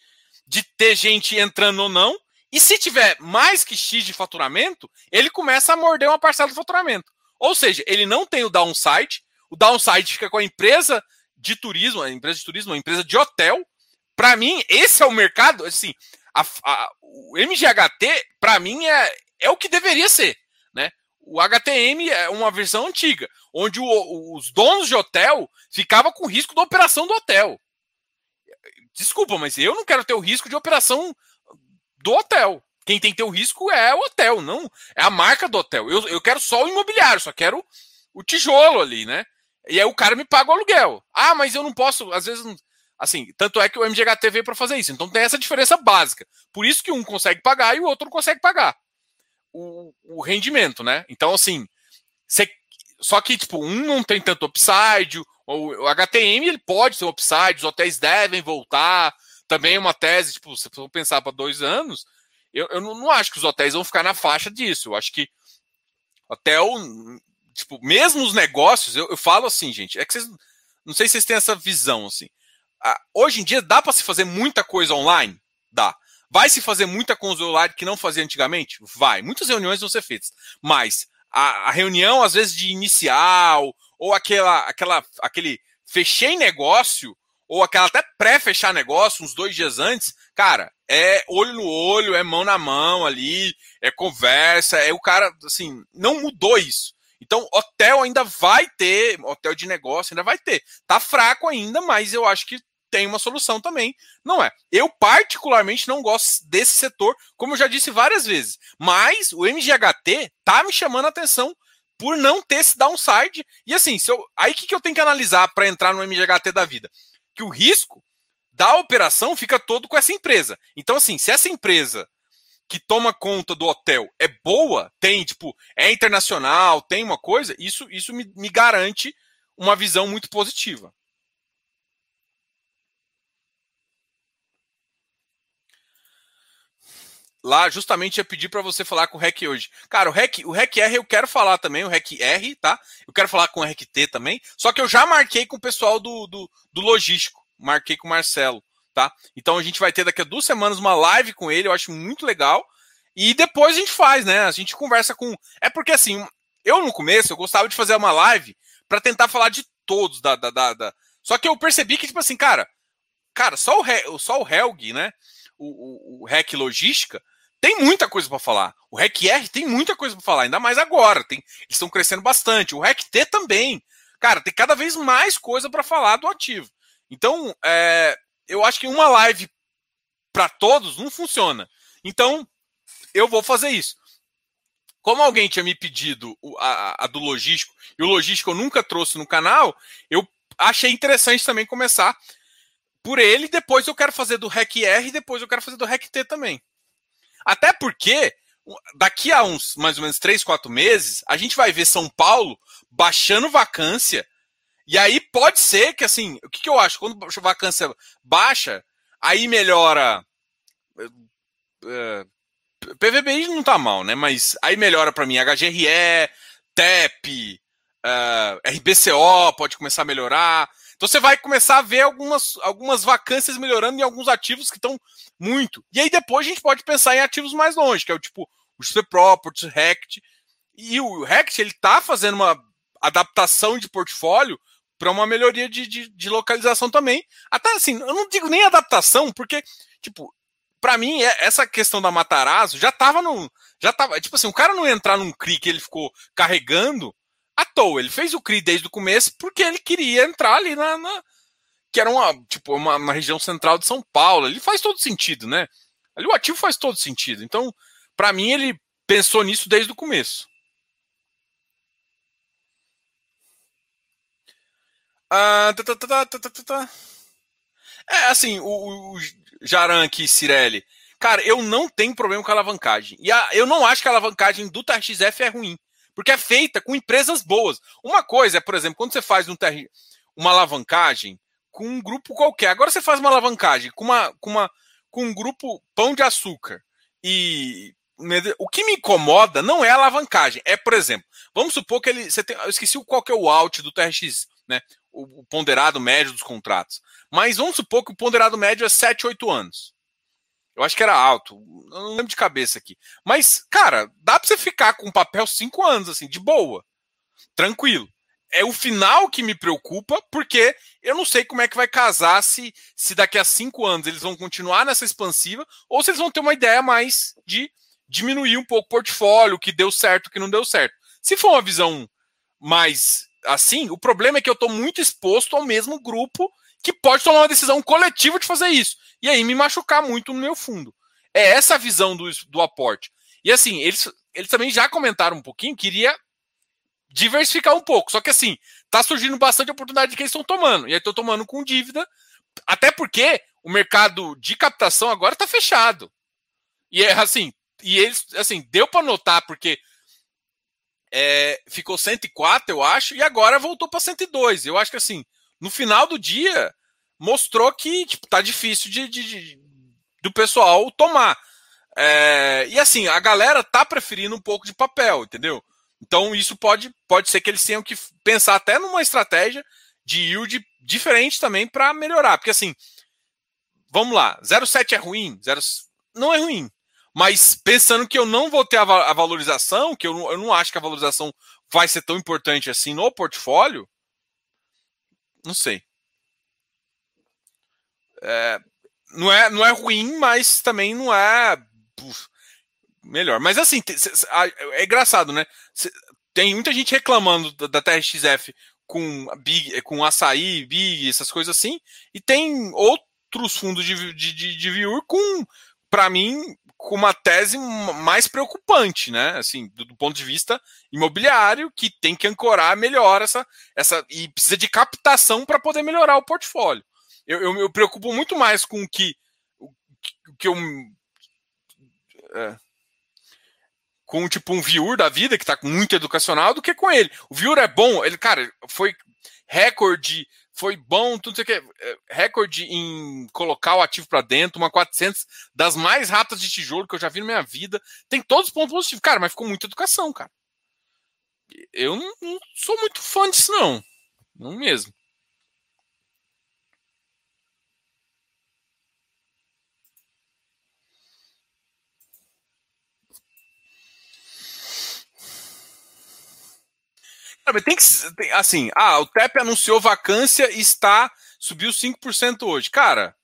de ter gente entrando ou não. E se tiver mais que X de faturamento, ele começa a morder uma parcela do faturamento. Ou seja, ele não tem o downside, o downside fica com a empresa de turismo, a empresa de turismo, a empresa de hotel. Para mim, esse é o mercado, assim, a, a, o MGHT, para mim, é, é o que deveria ser? O HTM é uma versão antiga, onde o, os donos de hotel ficavam com risco da operação do hotel. Desculpa, mas eu não quero ter o risco de operação do hotel. Quem tem que ter o risco é o hotel, não é a marca do hotel. Eu, eu quero só o imobiliário, só quero o tijolo ali, né? E aí o cara me paga o aluguel. Ah, mas eu não posso, às vezes, assim, tanto é que o MGHT veio para fazer isso. Então tem essa diferença básica. Por isso que um consegue pagar e o outro não consegue pagar o, o rendimento, né? Então, assim, só que, tipo, um não tem tanto upside, o, o HTM ele pode ter upside, os hotéis devem voltar. Também uma tese, tipo, se for pensar para dois anos, eu, eu não, não, acho que os hotéis vão ficar na faixa disso. Eu acho que hotel, tipo, mesmo os negócios, eu, eu falo assim, gente, é que vocês, não sei se vocês têm essa visão, assim. Ah, hoje em dia dá para se fazer muita coisa online? Dá. Vai se fazer muita online que não fazia antigamente? Vai. Muitas reuniões vão ser feitas. Mas a, a reunião, às vezes, de inicial, ou aquela, aquela, aquele fechei negócio, ou aquela até pré-fechar negócio, uns dois dias antes, cara, é olho no olho, é mão na mão ali, é conversa, é o cara, assim, não mudou isso. Então, hotel ainda vai ter, hotel de negócio ainda vai ter. Tá fraco ainda, mas eu acho que tem uma solução também. Não é. Eu, particularmente, não gosto desse setor, como eu já disse várias vezes. Mas o MGHT tá me chamando a atenção por não ter esse downside. E assim, se eu, aí o que, que eu tenho que analisar para entrar no MGHT da vida? que o risco da operação fica todo com essa empresa. Então, assim, se essa empresa que toma conta do hotel é boa, tem, tipo, é internacional, tem uma coisa, isso, isso me, me garante uma visão muito positiva. Lá justamente ia pedir para você falar com o REC hoje. Cara, o REC, o REC R eu quero falar também, o REC R, tá? Eu quero falar com o REC T também. Só que eu já marquei com o pessoal do, do, do logístico, marquei com o Marcelo, tá? Então a gente vai ter daqui a duas semanas uma live com ele, eu acho muito legal. E depois a gente faz, né? A gente conversa com. É porque assim, eu no começo eu gostava de fazer uma live para tentar falar de todos da, da, da, da, Só que eu percebi que, tipo assim, cara, cara, só o, He... só o Helg, né? O, o, o REC Logística, tem muita coisa para falar. O REC-R tem muita coisa para falar, ainda mais agora. Tem, eles estão crescendo bastante. O REC-T também. Cara, tem cada vez mais coisa para falar do ativo. Então, é, eu acho que uma live para todos não funciona. Então, eu vou fazer isso. Como alguém tinha me pedido a, a, do logístico, e o logístico eu nunca trouxe no canal, eu achei interessante também começar por ele. Depois eu quero fazer do REC-R, depois eu quero fazer do REC-T também. Até porque daqui a uns mais ou menos três, quatro meses, a gente vai ver São Paulo baixando vacância. E aí pode ser que, assim, o que, que eu acho? Quando a vacância baixa, aí melhora. É, eh, PVBI não tá mal, né? Mas aí melhora para mim HGRE, TEP, Uh, RBCO pode começar a melhorar. Então você vai começar a ver algumas, algumas vacâncias melhorando em alguns ativos que estão muito. E aí depois a gente pode pensar em ativos mais longe, que é o tipo o GC Properties, Rect. E o Rect ele está fazendo uma adaptação de portfólio para uma melhoria de, de, de, localização também. Até assim, eu não digo nem adaptação, porque, tipo, para mim, é, essa questão da Matarazzo já tava no. Já tava. Tipo assim, o cara não entrar num CRI que ele ficou carregando toa. Ele fez o CRI desde o começo porque ele queria entrar ali na. na que era uma, tipo, uma, uma, região central de São Paulo. Ele faz todo sentido, né? Ali o ativo faz todo sentido. Então, para mim, ele pensou nisso desde o começo. Ah, tá, tá, tá, é assim, o, o Jaran aqui, Cirelli. Cara, eu não tenho problema com a alavancagem. E a, eu não acho que a alavancagem do TRXF é ruim. Porque é feita com empresas boas. Uma coisa é, por exemplo, quando você faz um TR, uma alavancagem com um grupo qualquer. Agora você faz uma alavancagem com, uma, com, uma, com um grupo pão de açúcar. E o que me incomoda não é a alavancagem. É, por exemplo, vamos supor que ele. Você tem, eu esqueci qual que é o out do TRX, né? o ponderado médio dos contratos. Mas vamos supor que o ponderado médio é 7, 8 anos. Eu acho que era alto. Eu não lembro de cabeça aqui. Mas, cara, dá pra você ficar com papel 5 anos, assim, de boa. Tranquilo. É o final que me preocupa, porque eu não sei como é que vai casar se, se daqui a cinco anos eles vão continuar nessa expansiva ou se eles vão ter uma ideia mais de diminuir um pouco o portfólio, o que deu certo, o que não deu certo. Se for uma visão mais assim, o problema é que eu estou muito exposto ao mesmo grupo que pode tomar uma decisão coletiva de fazer isso. E aí me machucar muito no meu fundo. É essa a visão do, do aporte. E assim, eles, eles também já comentaram um pouquinho, queria diversificar um pouco. Só que assim, tá surgindo bastante oportunidade de que eles estão tomando. E aí estão tomando com dívida, até porque o mercado de captação agora está fechado. E é assim, e eles, assim, deu para notar, porque é, ficou 104, eu acho, e agora voltou para 102. Eu acho que assim, no final do dia, mostrou que tipo, tá difícil de, de, de do pessoal tomar. É, e assim, a galera tá preferindo um pouco de papel, entendeu? Então isso pode, pode ser que eles tenham que pensar até numa estratégia de yield diferente também para melhorar. Porque assim, vamos lá, 0,7 é ruim? 0, não é ruim. Mas pensando que eu não vou ter a, valorização, que eu não, eu não acho que a valorização vai ser tão importante assim no portfólio, não sei. É, não, é, não é ruim, mas também não é uf, melhor. Mas assim, é engraçado, né? Tem muita gente reclamando da TRXF com, Big, com açaí, Big, essas coisas assim, e tem outros fundos de, de, de, de Viur com, para mim, com uma tese mais preocupante, né? Assim, do, do, ponto de vista imobiliário, que tem que ancorar melhor essa, essa e precisa de captação para poder melhorar o portfólio. Eu, eu me preocupo muito mais com o que, o que eu é, com tipo um Viur da vida que está muito educacional do que com ele. O Viur é bom, ele cara foi recorde foi bom, tudo isso aqui. É, recorde em colocar o ativo para dentro, uma 400 das mais rápidas de tijolo que eu já vi na minha vida. Tem todos os pontos positivos. Cara, mas ficou muita educação, cara. Eu não, não sou muito fã disso, não. Não mesmo. Tem que. Tem, assim, ah, o TEP anunciou vacância e está. Subiu 5% hoje. Cara,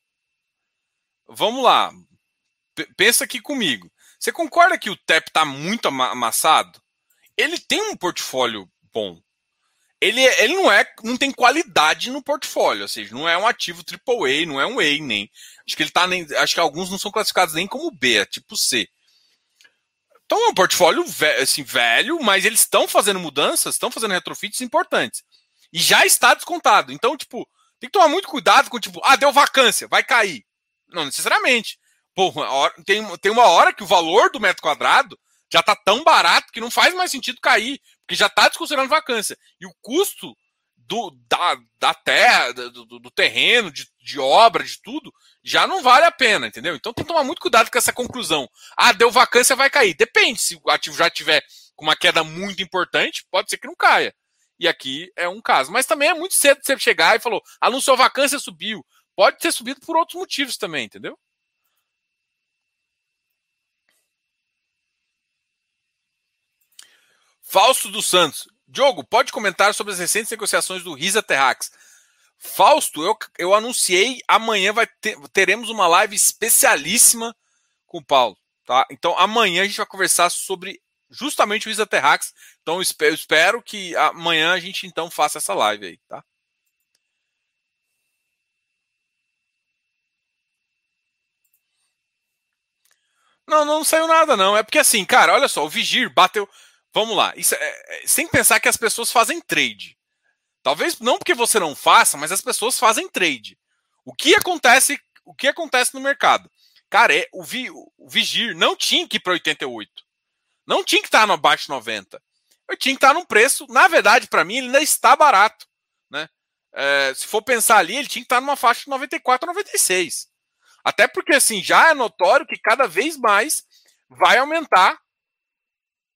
vamos lá. P pensa aqui comigo. Você concorda que o TEP está muito amassado? Ele tem um portfólio bom. Ele, ele não é, não tem qualidade no portfólio, ou seja, não é um ativo AAA, não é um A nem. Acho que ele tá nem, acho que alguns não são classificados nem como B, é tipo C. Então é um portfólio assim, velho, mas eles estão fazendo mudanças, estão fazendo retrofits importantes. E já está descontado. Então, tipo, tem que tomar muito cuidado com, tipo, ah, deu vacância, vai cair. Não necessariamente. Pô, tem, tem uma hora que o valor do metro quadrado já está tão barato que não faz mais sentido cair, porque já está desconsiderando vacância. E o custo do, da, da terra, do, do terreno, de, de obra, de tudo, já não vale a pena, entendeu? Então tem que tomar muito cuidado com essa conclusão. Ah, deu vacância, vai cair. Depende, se o ativo já tiver com uma queda muito importante, pode ser que não caia. E aqui é um caso. Mas também é muito cedo você chegar e falou, anunciou vacância, subiu. Pode ter subido por outros motivos também, entendeu? Fausto dos Santos. Diogo, pode comentar sobre as recentes negociações do Risa Terrax. Fausto, eu, eu anunciei, amanhã vai ter, teremos uma live especialíssima com o Paulo. Tá? Então amanhã a gente vai conversar sobre justamente o Risa Terrax. Então eu espero, eu espero que amanhã a gente então faça essa live aí, tá? Não, não saiu nada, não. É porque assim, cara, olha só, o Vigir bateu. Vamos lá. Isso é, é, sem pensar que as pessoas fazem trade. Talvez não porque você não faça, mas as pessoas fazem trade. O que acontece, o que acontece no mercado? Cara, é, o, Vi, o Vigir não tinha que ir para 88. Não tinha que estar no abaixo de 90. Eu tinha que estar num preço, na verdade, para mim, ele ainda está barato. Né? É, se for pensar ali, ele tinha que estar numa faixa de 94 a 96. Até porque, assim, já é notório que cada vez mais vai aumentar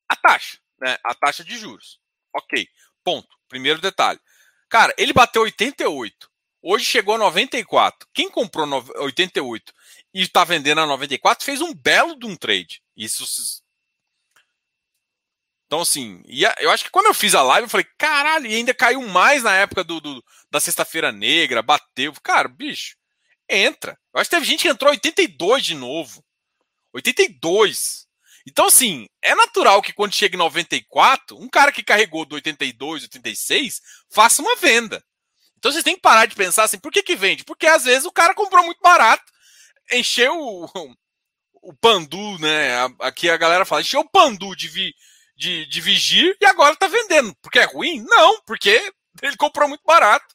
a taxa, né? A taxa de juros. Ok, ponto. Primeiro detalhe. Cara, ele bateu 88. Hoje chegou a 94. Quem comprou 88 e está vendendo a 94 fez um belo de um trade. Isso. Então, assim, eu acho que quando eu fiz a live, eu falei, caralho, e ainda caiu mais na época do, do da Sexta-feira Negra, bateu. Cara, bicho, entra. Eu acho que teve gente que entrou 82 de novo. 82. Então, assim, é natural que quando chega em 94, um cara que carregou do 82, 86, faça uma venda. Então vocês têm que parar de pensar assim, por que, que vende? Porque às vezes o cara comprou muito barato, encheu o, o pandu, né? Aqui a galera fala, encheu o pandu de, vi, de, de vigir e agora tá vendendo. Porque é ruim? Não, porque ele comprou muito barato.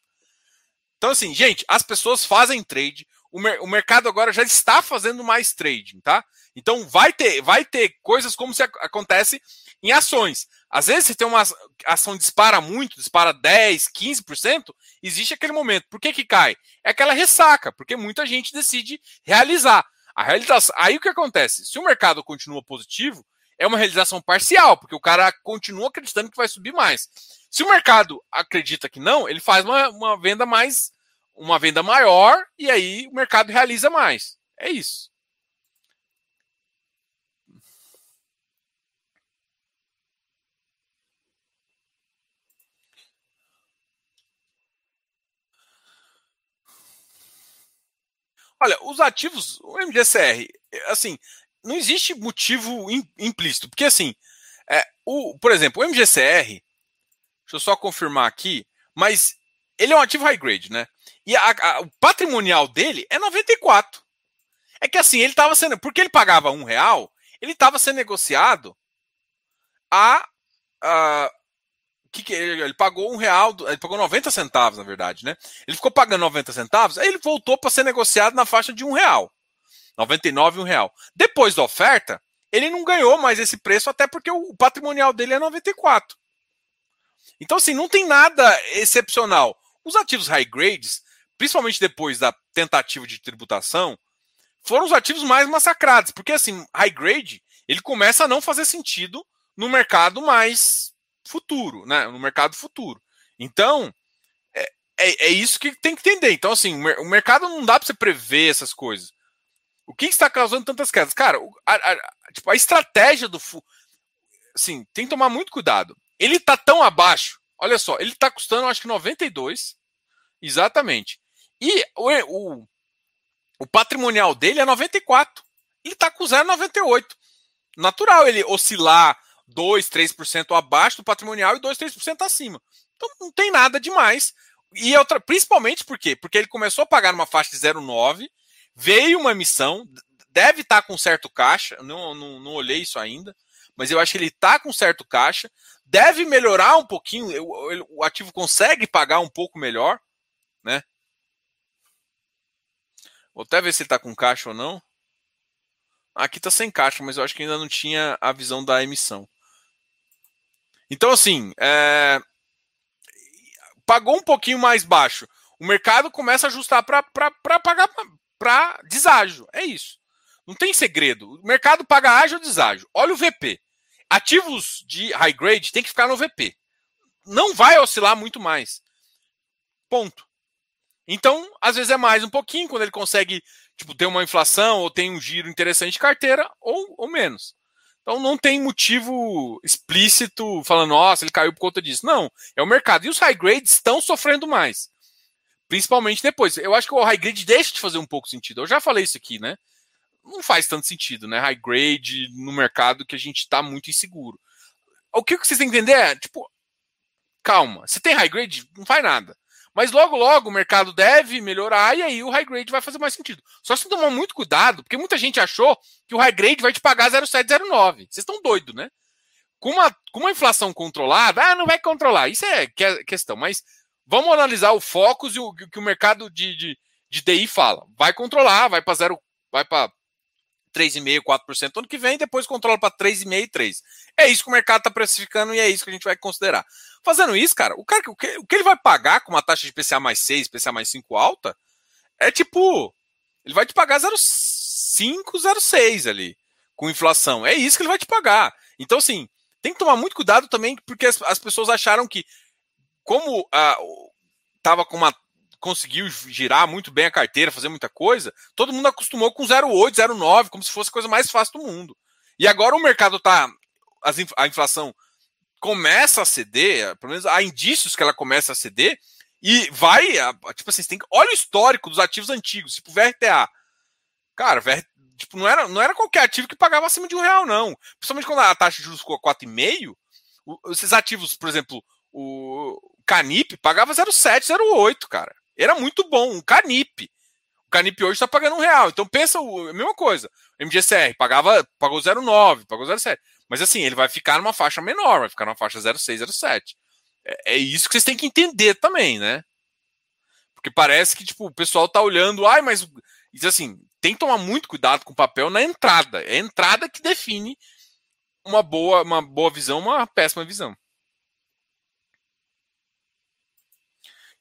Então, assim, gente, as pessoas fazem trade. O, mer o mercado agora já está fazendo mais trading, tá? Então vai ter, vai ter coisas como se acontece em ações. Às vezes você tem uma ação dispara muito, dispara 10, 15%, existe aquele momento. Por que, que cai? É aquela ressaca, porque muita gente decide realizar. A realização, aí o que acontece? Se o mercado continua positivo, é uma realização parcial, porque o cara continua acreditando que vai subir mais. Se o mercado acredita que não, ele faz uma, uma venda mais, uma venda maior e aí o mercado realiza mais. É isso. Olha, os ativos, o MGCR, assim, não existe motivo implícito, porque assim, é, o, por exemplo, o MGCR, deixa eu só confirmar aqui, mas ele é um ativo high grade, né? E a, a, o patrimonial dele é 94. É que assim, ele estava sendo, porque ele pagava um real, ele estava sendo negociado a, a que, que ele, ele, pagou um real, ele pagou 90 centavos, na verdade, né? Ele ficou pagando 90 centavos, aí ele voltou para ser negociado na faixa de um real. 99 e um real. Depois da oferta, ele não ganhou mais esse preço, até porque o patrimonial dele é 94. Então, assim, não tem nada excepcional. Os ativos high grades, principalmente depois da tentativa de tributação, foram os ativos mais massacrados, porque assim, high grade, ele começa a não fazer sentido no mercado mais futuro, né? No mercado futuro. Então, é, é, é isso que tem que entender. Então, assim, o mercado não dá para você prever essas coisas. O que está causando tantas quedas? Cara, a, a, tipo, a estratégia do. Assim, tem que tomar muito cuidado. Ele está tão abaixo. Olha só, ele está custando, acho que 92. Exatamente. E o, o, o patrimonial dele é 94. Ele está com 0,98. Natural ele oscilar 2, 3% abaixo do patrimonial e 2, 3% acima. Então não tem nada demais. E outra, principalmente por quê? Porque ele começou a pagar numa faixa de 0,9, veio uma emissão, deve estar tá com certo caixa, não, não, não olhei isso ainda, mas eu acho que ele está com certo caixa, deve melhorar um pouquinho, o, ativo consegue pagar um pouco melhor, né? Vou até ver se ele está com caixa ou não. Aqui está sem caixa, mas eu acho que ainda não tinha a visão da emissão. Então, assim, é... pagou um pouquinho mais baixo. O mercado começa a ajustar para pagar para deságio. É isso. Não tem segredo. O mercado paga ágio ou deságio. Olha o VP. Ativos de high grade tem que ficar no VP. não vai oscilar muito mais. Ponto. Então, às vezes é mais um pouquinho, quando ele consegue tipo, ter uma inflação ou tem um giro interessante de carteira, ou, ou menos. Então não tem motivo explícito falando, nossa, ele caiu por conta disso. Não, é o mercado. E os high grades estão sofrendo mais. Principalmente depois. Eu acho que o high grade deixa de fazer um pouco sentido. Eu já falei isso aqui, né? Não faz tanto sentido, né? High grade no mercado que a gente está muito inseguro. O que vocês têm que entender é, tipo, calma. Se tem high grade, não faz nada. Mas logo, logo o mercado deve melhorar e aí o high grade vai fazer mais sentido. Só se tomar muito cuidado, porque muita gente achou que o high grade vai te pagar 0,709. Vocês estão doidos, né? Com uma, com uma inflação controlada, ah, não vai controlar. Isso é questão. Mas vamos analisar o focus e o que o mercado de, de, de DI fala. Vai controlar, vai para zero, vai para 3,5%, 4% ano que vem, depois controla para 3,5% e 3%. É isso que o mercado está precificando e é isso que a gente vai considerar. Fazendo isso, cara, o, cara, o, que, o que ele vai pagar com uma taxa de PCA mais 6, PCA mais 5 alta, é tipo, ele vai te pagar 0,5, 0,6 ali, com inflação. É isso que ele vai te pagar. Então, assim, tem que tomar muito cuidado também, porque as, as pessoas acharam que, como ah, tava com uma conseguiu girar muito bem a carteira, fazer muita coisa, todo mundo acostumou com 0,8, 0,9, como se fosse a coisa mais fácil do mundo. E agora o mercado tá. A inflação começa a ceder, pelo menos há indícios que ela começa a ceder, e vai. Tipo assim, tem, olha o histórico dos ativos antigos, tipo VRTA. Cara, VR, tipo, não, era, não era qualquer ativo que pagava acima de um real, não. Principalmente quando a taxa de juros ficou 4,5, esses ativos, por exemplo, o Canip pagava 0,7, 0,8, cara. Era muito bom, um Canip. O Canip hoje está pagando um real. Então pensa a mesma coisa. O MGCR pagava, pagou 0,9, pagou 0,7. Mas assim, ele vai ficar numa faixa menor, vai ficar numa faixa 0,6, 0,7. É, é isso que vocês têm que entender também, né? Porque parece que tipo, o pessoal tá olhando, ai, mas assim, tem que tomar muito cuidado com o papel na entrada. É a entrada que define uma boa, uma boa visão, uma péssima visão.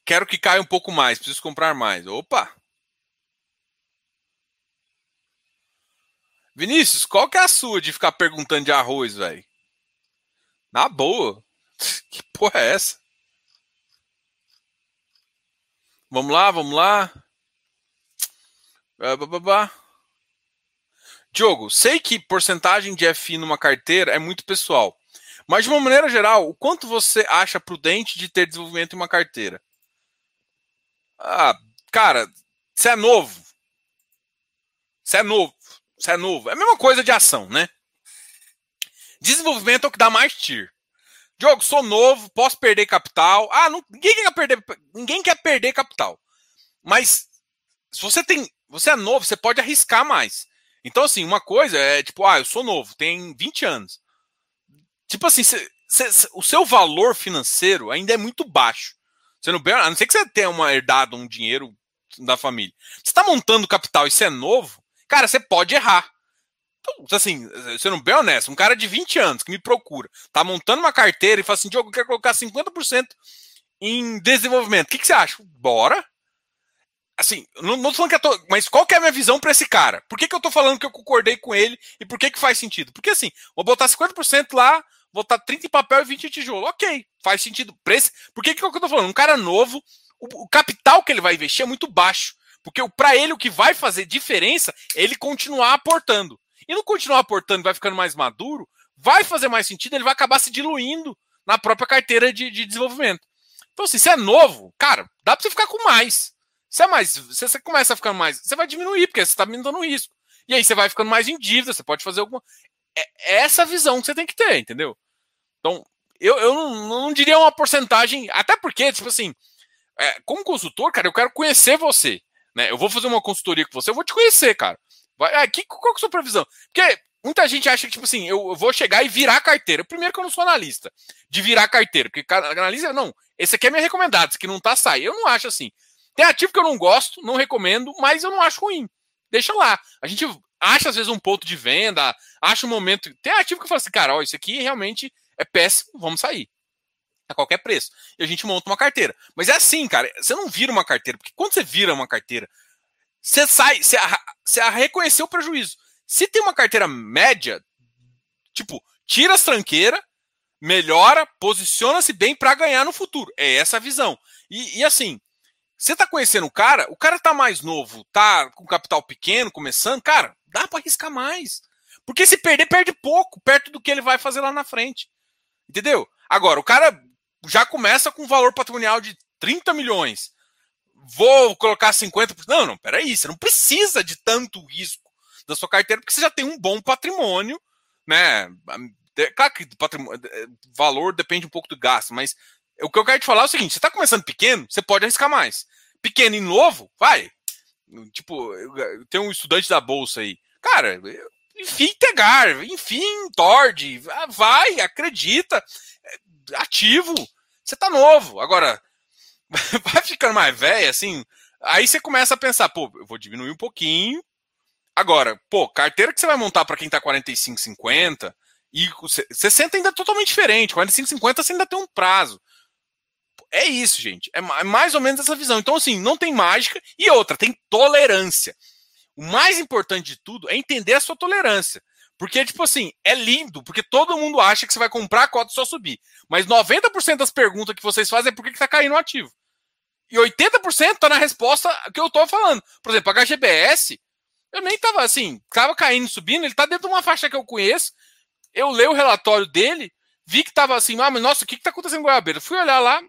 Quero que caia um pouco mais, preciso comprar mais. Opa! Vinícius, qual que é a sua de ficar perguntando de arroz, velho? Na boa. Que porra é essa? Vamos lá, vamos lá. Diogo, sei que porcentagem de FI numa carteira é muito pessoal, mas de uma maneira geral, o quanto você acha prudente de ter desenvolvimento em uma carteira? Ah, cara, você é novo. Você é novo. Você é novo. É a mesma coisa de ação, né? Desenvolvimento é o que dá mais tier. Diogo, sou novo, posso perder capital. Ah, não, ninguém quer perder, ninguém quer perder capital. Mas se você tem, você é novo, você pode arriscar mais. Então assim, uma coisa é tipo, ah, eu sou novo, tem 20 anos. Tipo assim, cê, cê, o seu valor financeiro ainda é muito baixo. Você não, a não ser que você tenha uma herdado um dinheiro da família. Você está montando capital e você é novo, cara, você pode errar. Então, assim, sendo bem honesto, um cara de 20 anos que me procura, tá montando uma carteira e fala assim, Diogo, eu quero colocar 50% em desenvolvimento. O que, que, você acha? Bora. Assim, não, não tô falando que eu tô. Mas qual que é a minha visão para esse cara? Por que, que eu tô falando que eu concordei com ele e por que, que faz sentido? Porque assim, vou botar 50% lá, botar 30 em papel e 20 em tijolo. Ok, faz sentido. Preço. Por que, que é que eu tô falando? Um cara novo, o, o capital que ele vai investir é muito baixo. Porque para ele o que vai fazer diferença é ele continuar aportando. E não continuar aportando vai ficando mais maduro, vai fazer mais sentido, ele vai acabar se diluindo na própria carteira de, de desenvolvimento. Então, assim, se é novo, cara, dá para você ficar com mais. Se é mais, se você começa a ficar mais, você vai diminuir, porque você está aumentando o risco. E aí você vai ficando mais em dívida, você pode fazer alguma. É, é essa visão que você tem que ter, entendeu? Então, eu, eu não, não diria uma porcentagem, até porque, tipo assim, é, como consultor, cara, eu quero conhecer você. Né? Eu vou fazer uma consultoria com você, eu vou te conhecer, cara. Vai, é, que, qual que é a sua previsão? Porque muita gente acha que, tipo assim, eu, eu vou chegar e virar carteira. Primeiro que eu não sou analista de virar carteira, porque analista, não, esse aqui é meu recomendado, esse aqui não tá sai. Eu não acho assim. Tem ativo que eu não gosto, não recomendo, mas eu não acho ruim. Deixa lá. A gente acha às vezes um ponto de venda, acha um momento. Tem ativo que eu assim, cara, ó, isso aqui realmente é péssimo, vamos sair. A qualquer preço. E a gente monta uma carteira. Mas é assim, cara, você não vira uma carteira, porque quando você vira uma carteira, você sai, você, você reconheceu o prejuízo. Se tem uma carteira média, tipo, tira as tranqueiras, melhora, posiciona-se bem para ganhar no futuro. É essa a visão. E, e assim, você tá conhecendo o cara, o cara tá mais novo, tá com capital pequeno, começando, cara, dá para arriscar mais. Porque se perder, perde pouco, perto do que ele vai fazer lá na frente. Entendeu? Agora, o cara já começa com um valor patrimonial de 30 milhões. Vou colocar 50%. Não, não, peraí, você não precisa de tanto risco da sua carteira, porque você já tem um bom patrimônio, né? Claro que patrimônio, valor depende um pouco do gasto, mas o que eu quero te falar é o seguinte: você está começando pequeno, você pode arriscar mais. Pequeno e novo, vai. Tipo, tem um estudante da bolsa aí. Cara, enfim, Tegar, enfim, Tord, vai, acredita, ativo. Você tá novo. Agora, vai ficando mais velho, assim, aí você começa a pensar, pô, eu vou diminuir um pouquinho. Agora, pô, carteira que você vai montar para quem tá 45, 50, e 60 ainda é totalmente diferente. 45, 50 você ainda tem um prazo. É isso, gente. É, é mais ou menos essa visão. Então, assim, não tem mágica. E outra, tem tolerância. O mais importante de tudo é entender a sua tolerância. Porque, tipo assim, é lindo, porque todo mundo acha que você vai comprar a cota só subir. Mas 90% das perguntas que vocês fazem é por que está caindo o ativo. E 80% está na resposta que eu estou falando. Por exemplo, a HGBS, eu nem estava assim, estava caindo, subindo, ele está dentro de uma faixa que eu conheço. Eu leio o relatório dele, vi que estava assim, ah, mas nossa, o que está acontecendo com Goiabeira? Fui olhar lá,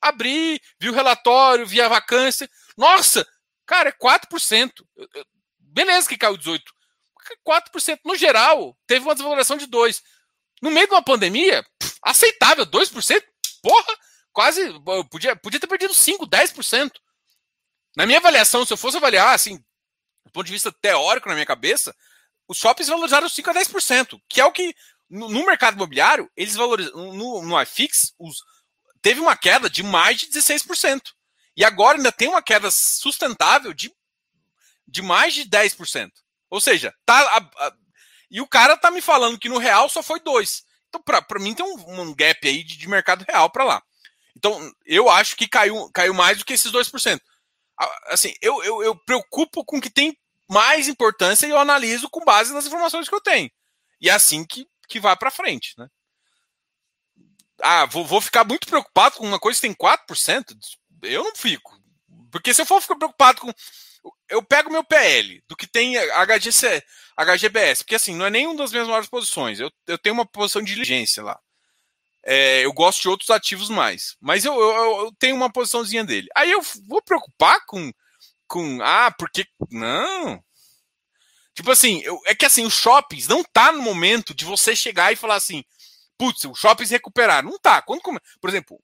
abri, vi o relatório, vi a vacância. Nossa, cara, é 4%. Beleza que caiu 18%. 4%. No geral, teve uma desvalorização de 2%. No meio de uma pandemia, aceitável, 2%. Porra, quase. Podia, podia ter perdido 5%, 10%. Na minha avaliação, se eu fosse avaliar, assim, do ponto de vista teórico na minha cabeça, os shoppings valorizaram 5% a 10%, que é o que, no, no mercado imobiliário, eles valorizam. No, no iFix, os, teve uma queda de mais de 16%. E agora ainda tem uma queda sustentável de, de mais de 10%. Ou seja, tá. A, a, e o cara tá me falando que no real só foi 2. Então, para mim, tem um, um, gap aí de, de mercado real para lá. Então, eu acho que caiu, caiu mais do que esses 2%. Assim, eu, eu, eu preocupo com o que tem mais importância e eu analiso com base nas informações que eu tenho. E é assim que, que vai para frente, né? Ah, vou, vou ficar muito preocupado com uma coisa que tem 4%? Eu não fico. Porque se eu for ficar preocupado com. Eu pego meu PL, do que tem HGC, HGBS, porque assim, não é nenhuma das minhas maiores posições. Eu, eu tenho uma posição de diligência lá. É, eu gosto de outros ativos mais. Mas eu, eu, eu, tenho uma posiçãozinha dele. Aí eu vou preocupar com. com ah, porque. Não. Tipo assim, eu, é que assim, os shoppings não tá no momento de você chegar e falar assim putz, os shoppings recuperaram. Não tá. Quando, por exemplo,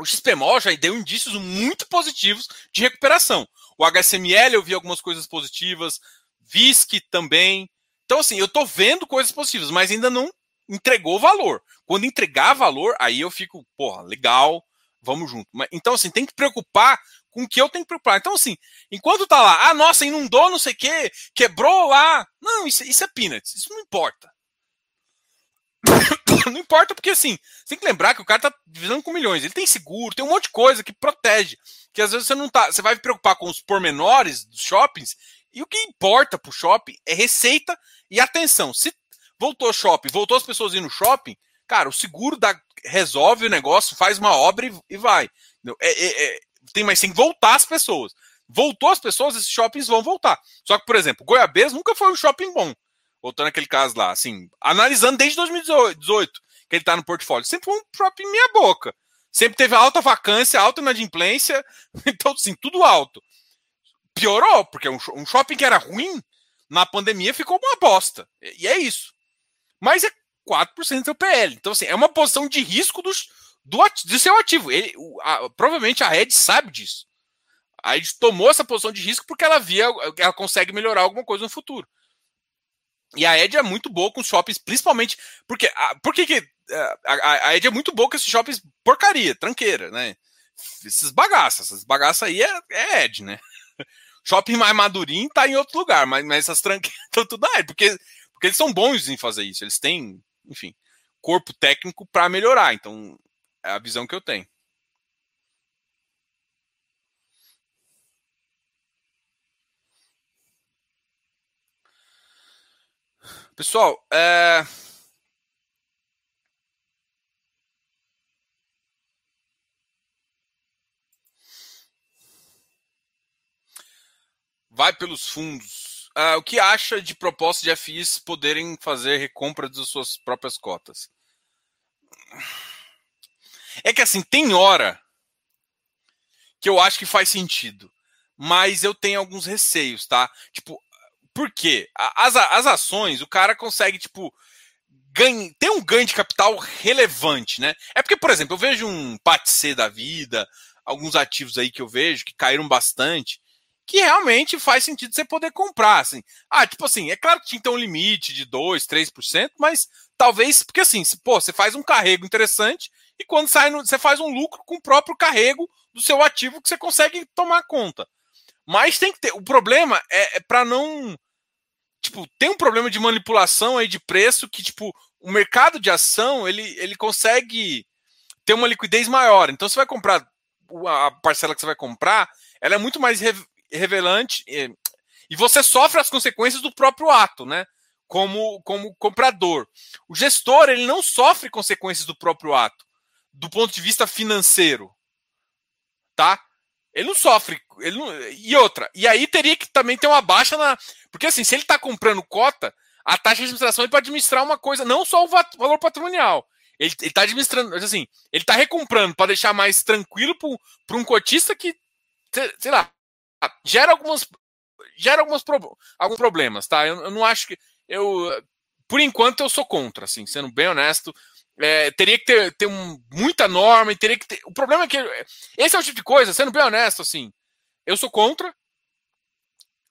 o XPMO já deu indícios muito positivos de recuperação. O HSML eu vi algumas coisas positivas, VISC também. Então, assim, eu tô vendo coisas positivas, mas ainda não entregou valor. Quando entregar valor, aí eu fico, porra, legal, vamos junto. Então, assim, tem que preocupar com o que eu tenho que preocupar. Então, assim, enquanto tá lá, ah, nossa, inundou, não sei o quê, quebrou lá. Não, isso, isso é peanuts, isso não importa. não importa, porque assim, você tem que lembrar que o cara tá divisando com milhões. Ele tem seguro, tem um monte de coisa que protege. Que às vezes você não tá. Você vai preocupar com os pormenores dos shoppings. E o que importa pro shopping é receita e atenção. Se voltou shopping, voltou as pessoas indo no shopping, cara, o seguro da, resolve o negócio, faz uma obra e, e vai. É, é, é, tem, mas tem que voltar as pessoas. Voltou as pessoas, esses shoppings vão voltar. Só que, por exemplo, Goiabês nunca foi um shopping bom voltando aquele caso lá, assim, analisando desde 2018 que ele tá no portfólio, sempre foi um próprio minha boca. Sempre teve alta vacância, alta inadimplência, então, assim, tudo alto. Piorou, porque um, shopping que era ruim, na pandemia ficou uma bosta. E é isso. Mas é 4% do seu PL. Então, assim, é uma posição de risco dos, do, do seu ativo. Ele, a, provavelmente a Red sabe disso. A Red tomou essa posição de risco porque ela via ela consegue melhorar alguma coisa no futuro. E a Ed é muito boa com shoppings, principalmente. Porque, por que, que é, a, a Ed é muito boa com esses shoppings porcaria, tranqueira, né? Esses bagaças, essas bagaças aí é, é Ed, né? Shopping mais madurinho tá em outro lugar, mas, mas essas tranqueiras estão tudo Ed, porque, porque eles são bons em fazer isso. Eles têm, enfim, corpo técnico para melhorar. Então, é a visão que eu tenho. Pessoal, é... vai pelos fundos. É, o que acha de propostas de FIs poderem fazer recompra das suas próprias cotas? É que assim, tem hora que eu acho que faz sentido, mas eu tenho alguns receios, tá? Tipo, por quê? As, as ações, o cara consegue, tipo, ganha, ter um ganho de capital relevante, né? É porque, por exemplo, eu vejo um PATC da vida, alguns ativos aí que eu vejo que caíram bastante, que realmente faz sentido você poder comprar, assim. Ah, tipo assim, é claro que tinha ter um limite de 2, 3%, mas talvez, porque assim, pô, você faz um carrego interessante e quando sai, no, você faz um lucro com o próprio carrego do seu ativo que você consegue tomar conta. Mas tem que ter. O problema é, é para não. Tipo, tem um problema de manipulação aí de preço que, tipo, o mercado de ação ele, ele consegue ter uma liquidez maior. Então, você vai comprar a parcela que você vai comprar, ela é muito mais revelante e você sofre as consequências do próprio ato, né? Como, como comprador. O gestor ele não sofre consequências do próprio ato do ponto de vista financeiro. Tá? Ele não sofre. Ele não... E outra. E aí teria que também ter uma baixa na. Porque assim, se ele está comprando cota, a taxa de administração é para administrar uma coisa, não só o valor patrimonial. Ele está administrando, assim, ele está recomprando para deixar mais tranquilo para um cotista que, sei lá, gera algumas gera algumas alguns problemas, tá? Eu, eu, não acho que eu por enquanto eu sou contra, assim, sendo bem honesto, é, teria que ter, ter um, muita norma, e teria que ter. O problema é que. Esse é o tipo de coisa, sendo bem honesto, assim. Eu sou contra,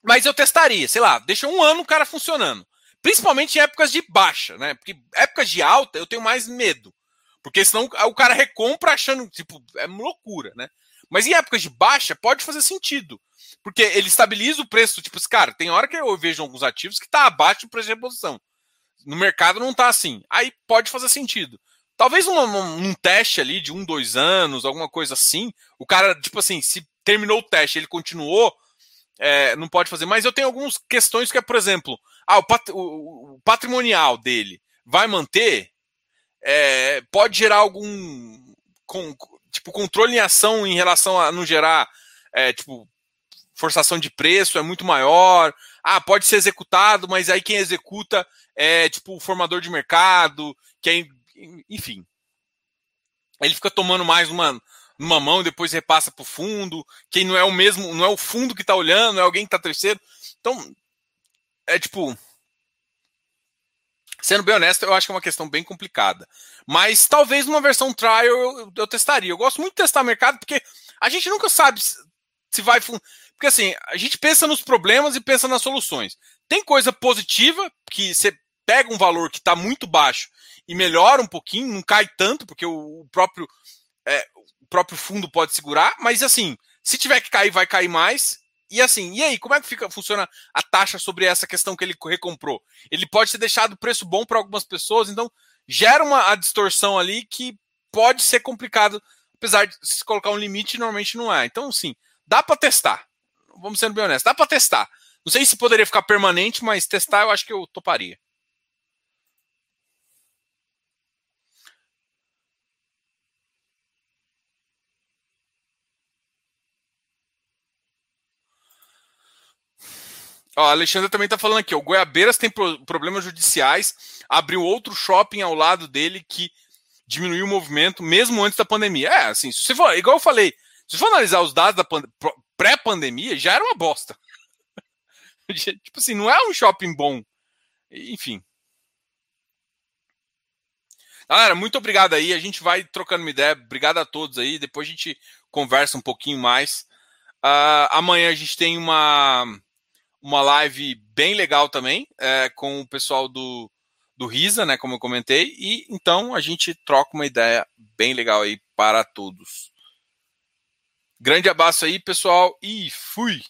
mas eu testaria, sei lá, deixa um ano o cara funcionando. Principalmente em épocas de baixa, né? Porque épocas de alta eu tenho mais medo. Porque senão o cara recompra achando, tipo, é loucura, né? Mas em épocas de baixa pode fazer sentido. Porque ele estabiliza o preço, tipo, cara, tem hora que eu vejo alguns ativos que está abaixo do preço de reposição no mercado não está assim. Aí pode fazer sentido. Talvez um, um, um, teste ali de um, dois anos, alguma coisa assim. O cara, tipo assim, se terminou o teste, ele continuou, é, não pode fazer. Mas eu tenho algumas questões que é, por exemplo, ah, o, pat o patrimonial dele vai manter, é, pode gerar algum com, tipo controle em ação em relação a não gerar é, tipo forçação de preço é muito maior. Ah, pode ser executado, mas aí quem executa é tipo o formador de mercado, que é, enfim. Ele fica tomando mais uma numa mão depois repassa para o fundo. Quem não é o mesmo, não é o fundo que está olhando, é alguém que está terceiro. Então, é tipo. Sendo bem honesto, eu acho que é uma questão bem complicada. Mas talvez numa versão trial eu, eu testaria. Eu gosto muito de testar mercado porque a gente nunca sabe se vai. Porque assim, a gente pensa nos problemas e pensa nas soluções. Tem coisa positiva que você pega um valor que está muito baixo e melhora um pouquinho, não cai tanto, porque o, próprio, é, o próprio fundo pode segurar, mas assim, se tiver que cair, vai cair mais. E assim, e aí, como é que fica, funciona a taxa sobre essa questão que ele recomprou? Ele pode ter deixado o preço bom para algumas pessoas, então gera uma a distorção ali que pode ser complicado, apesar de se colocar um limite, normalmente não é. Então, sim, dá para testar. Vamos sendo bem honestos, dá para testar. Não sei se poderia ficar permanente, mas testar eu acho que eu toparia. Ó, a Alexandre também está falando aqui. O Goiabeiras tem pro problemas judiciais, abriu outro shopping ao lado dele que diminuiu o movimento mesmo antes da pandemia. É, assim, se for, igual eu falei, se for analisar os dados da pré-pandemia, já era uma bosta. tipo assim, não é um shopping bom. Enfim. Galera, muito obrigado aí. A gente vai trocando uma ideia. Obrigado a todos aí. Depois a gente conversa um pouquinho mais. Uh, amanhã a gente tem uma uma live bem legal também, é, com o pessoal do, do Risa, né? Como eu comentei, e então a gente troca uma ideia bem legal aí para todos. Grande abraço aí, pessoal, e fui!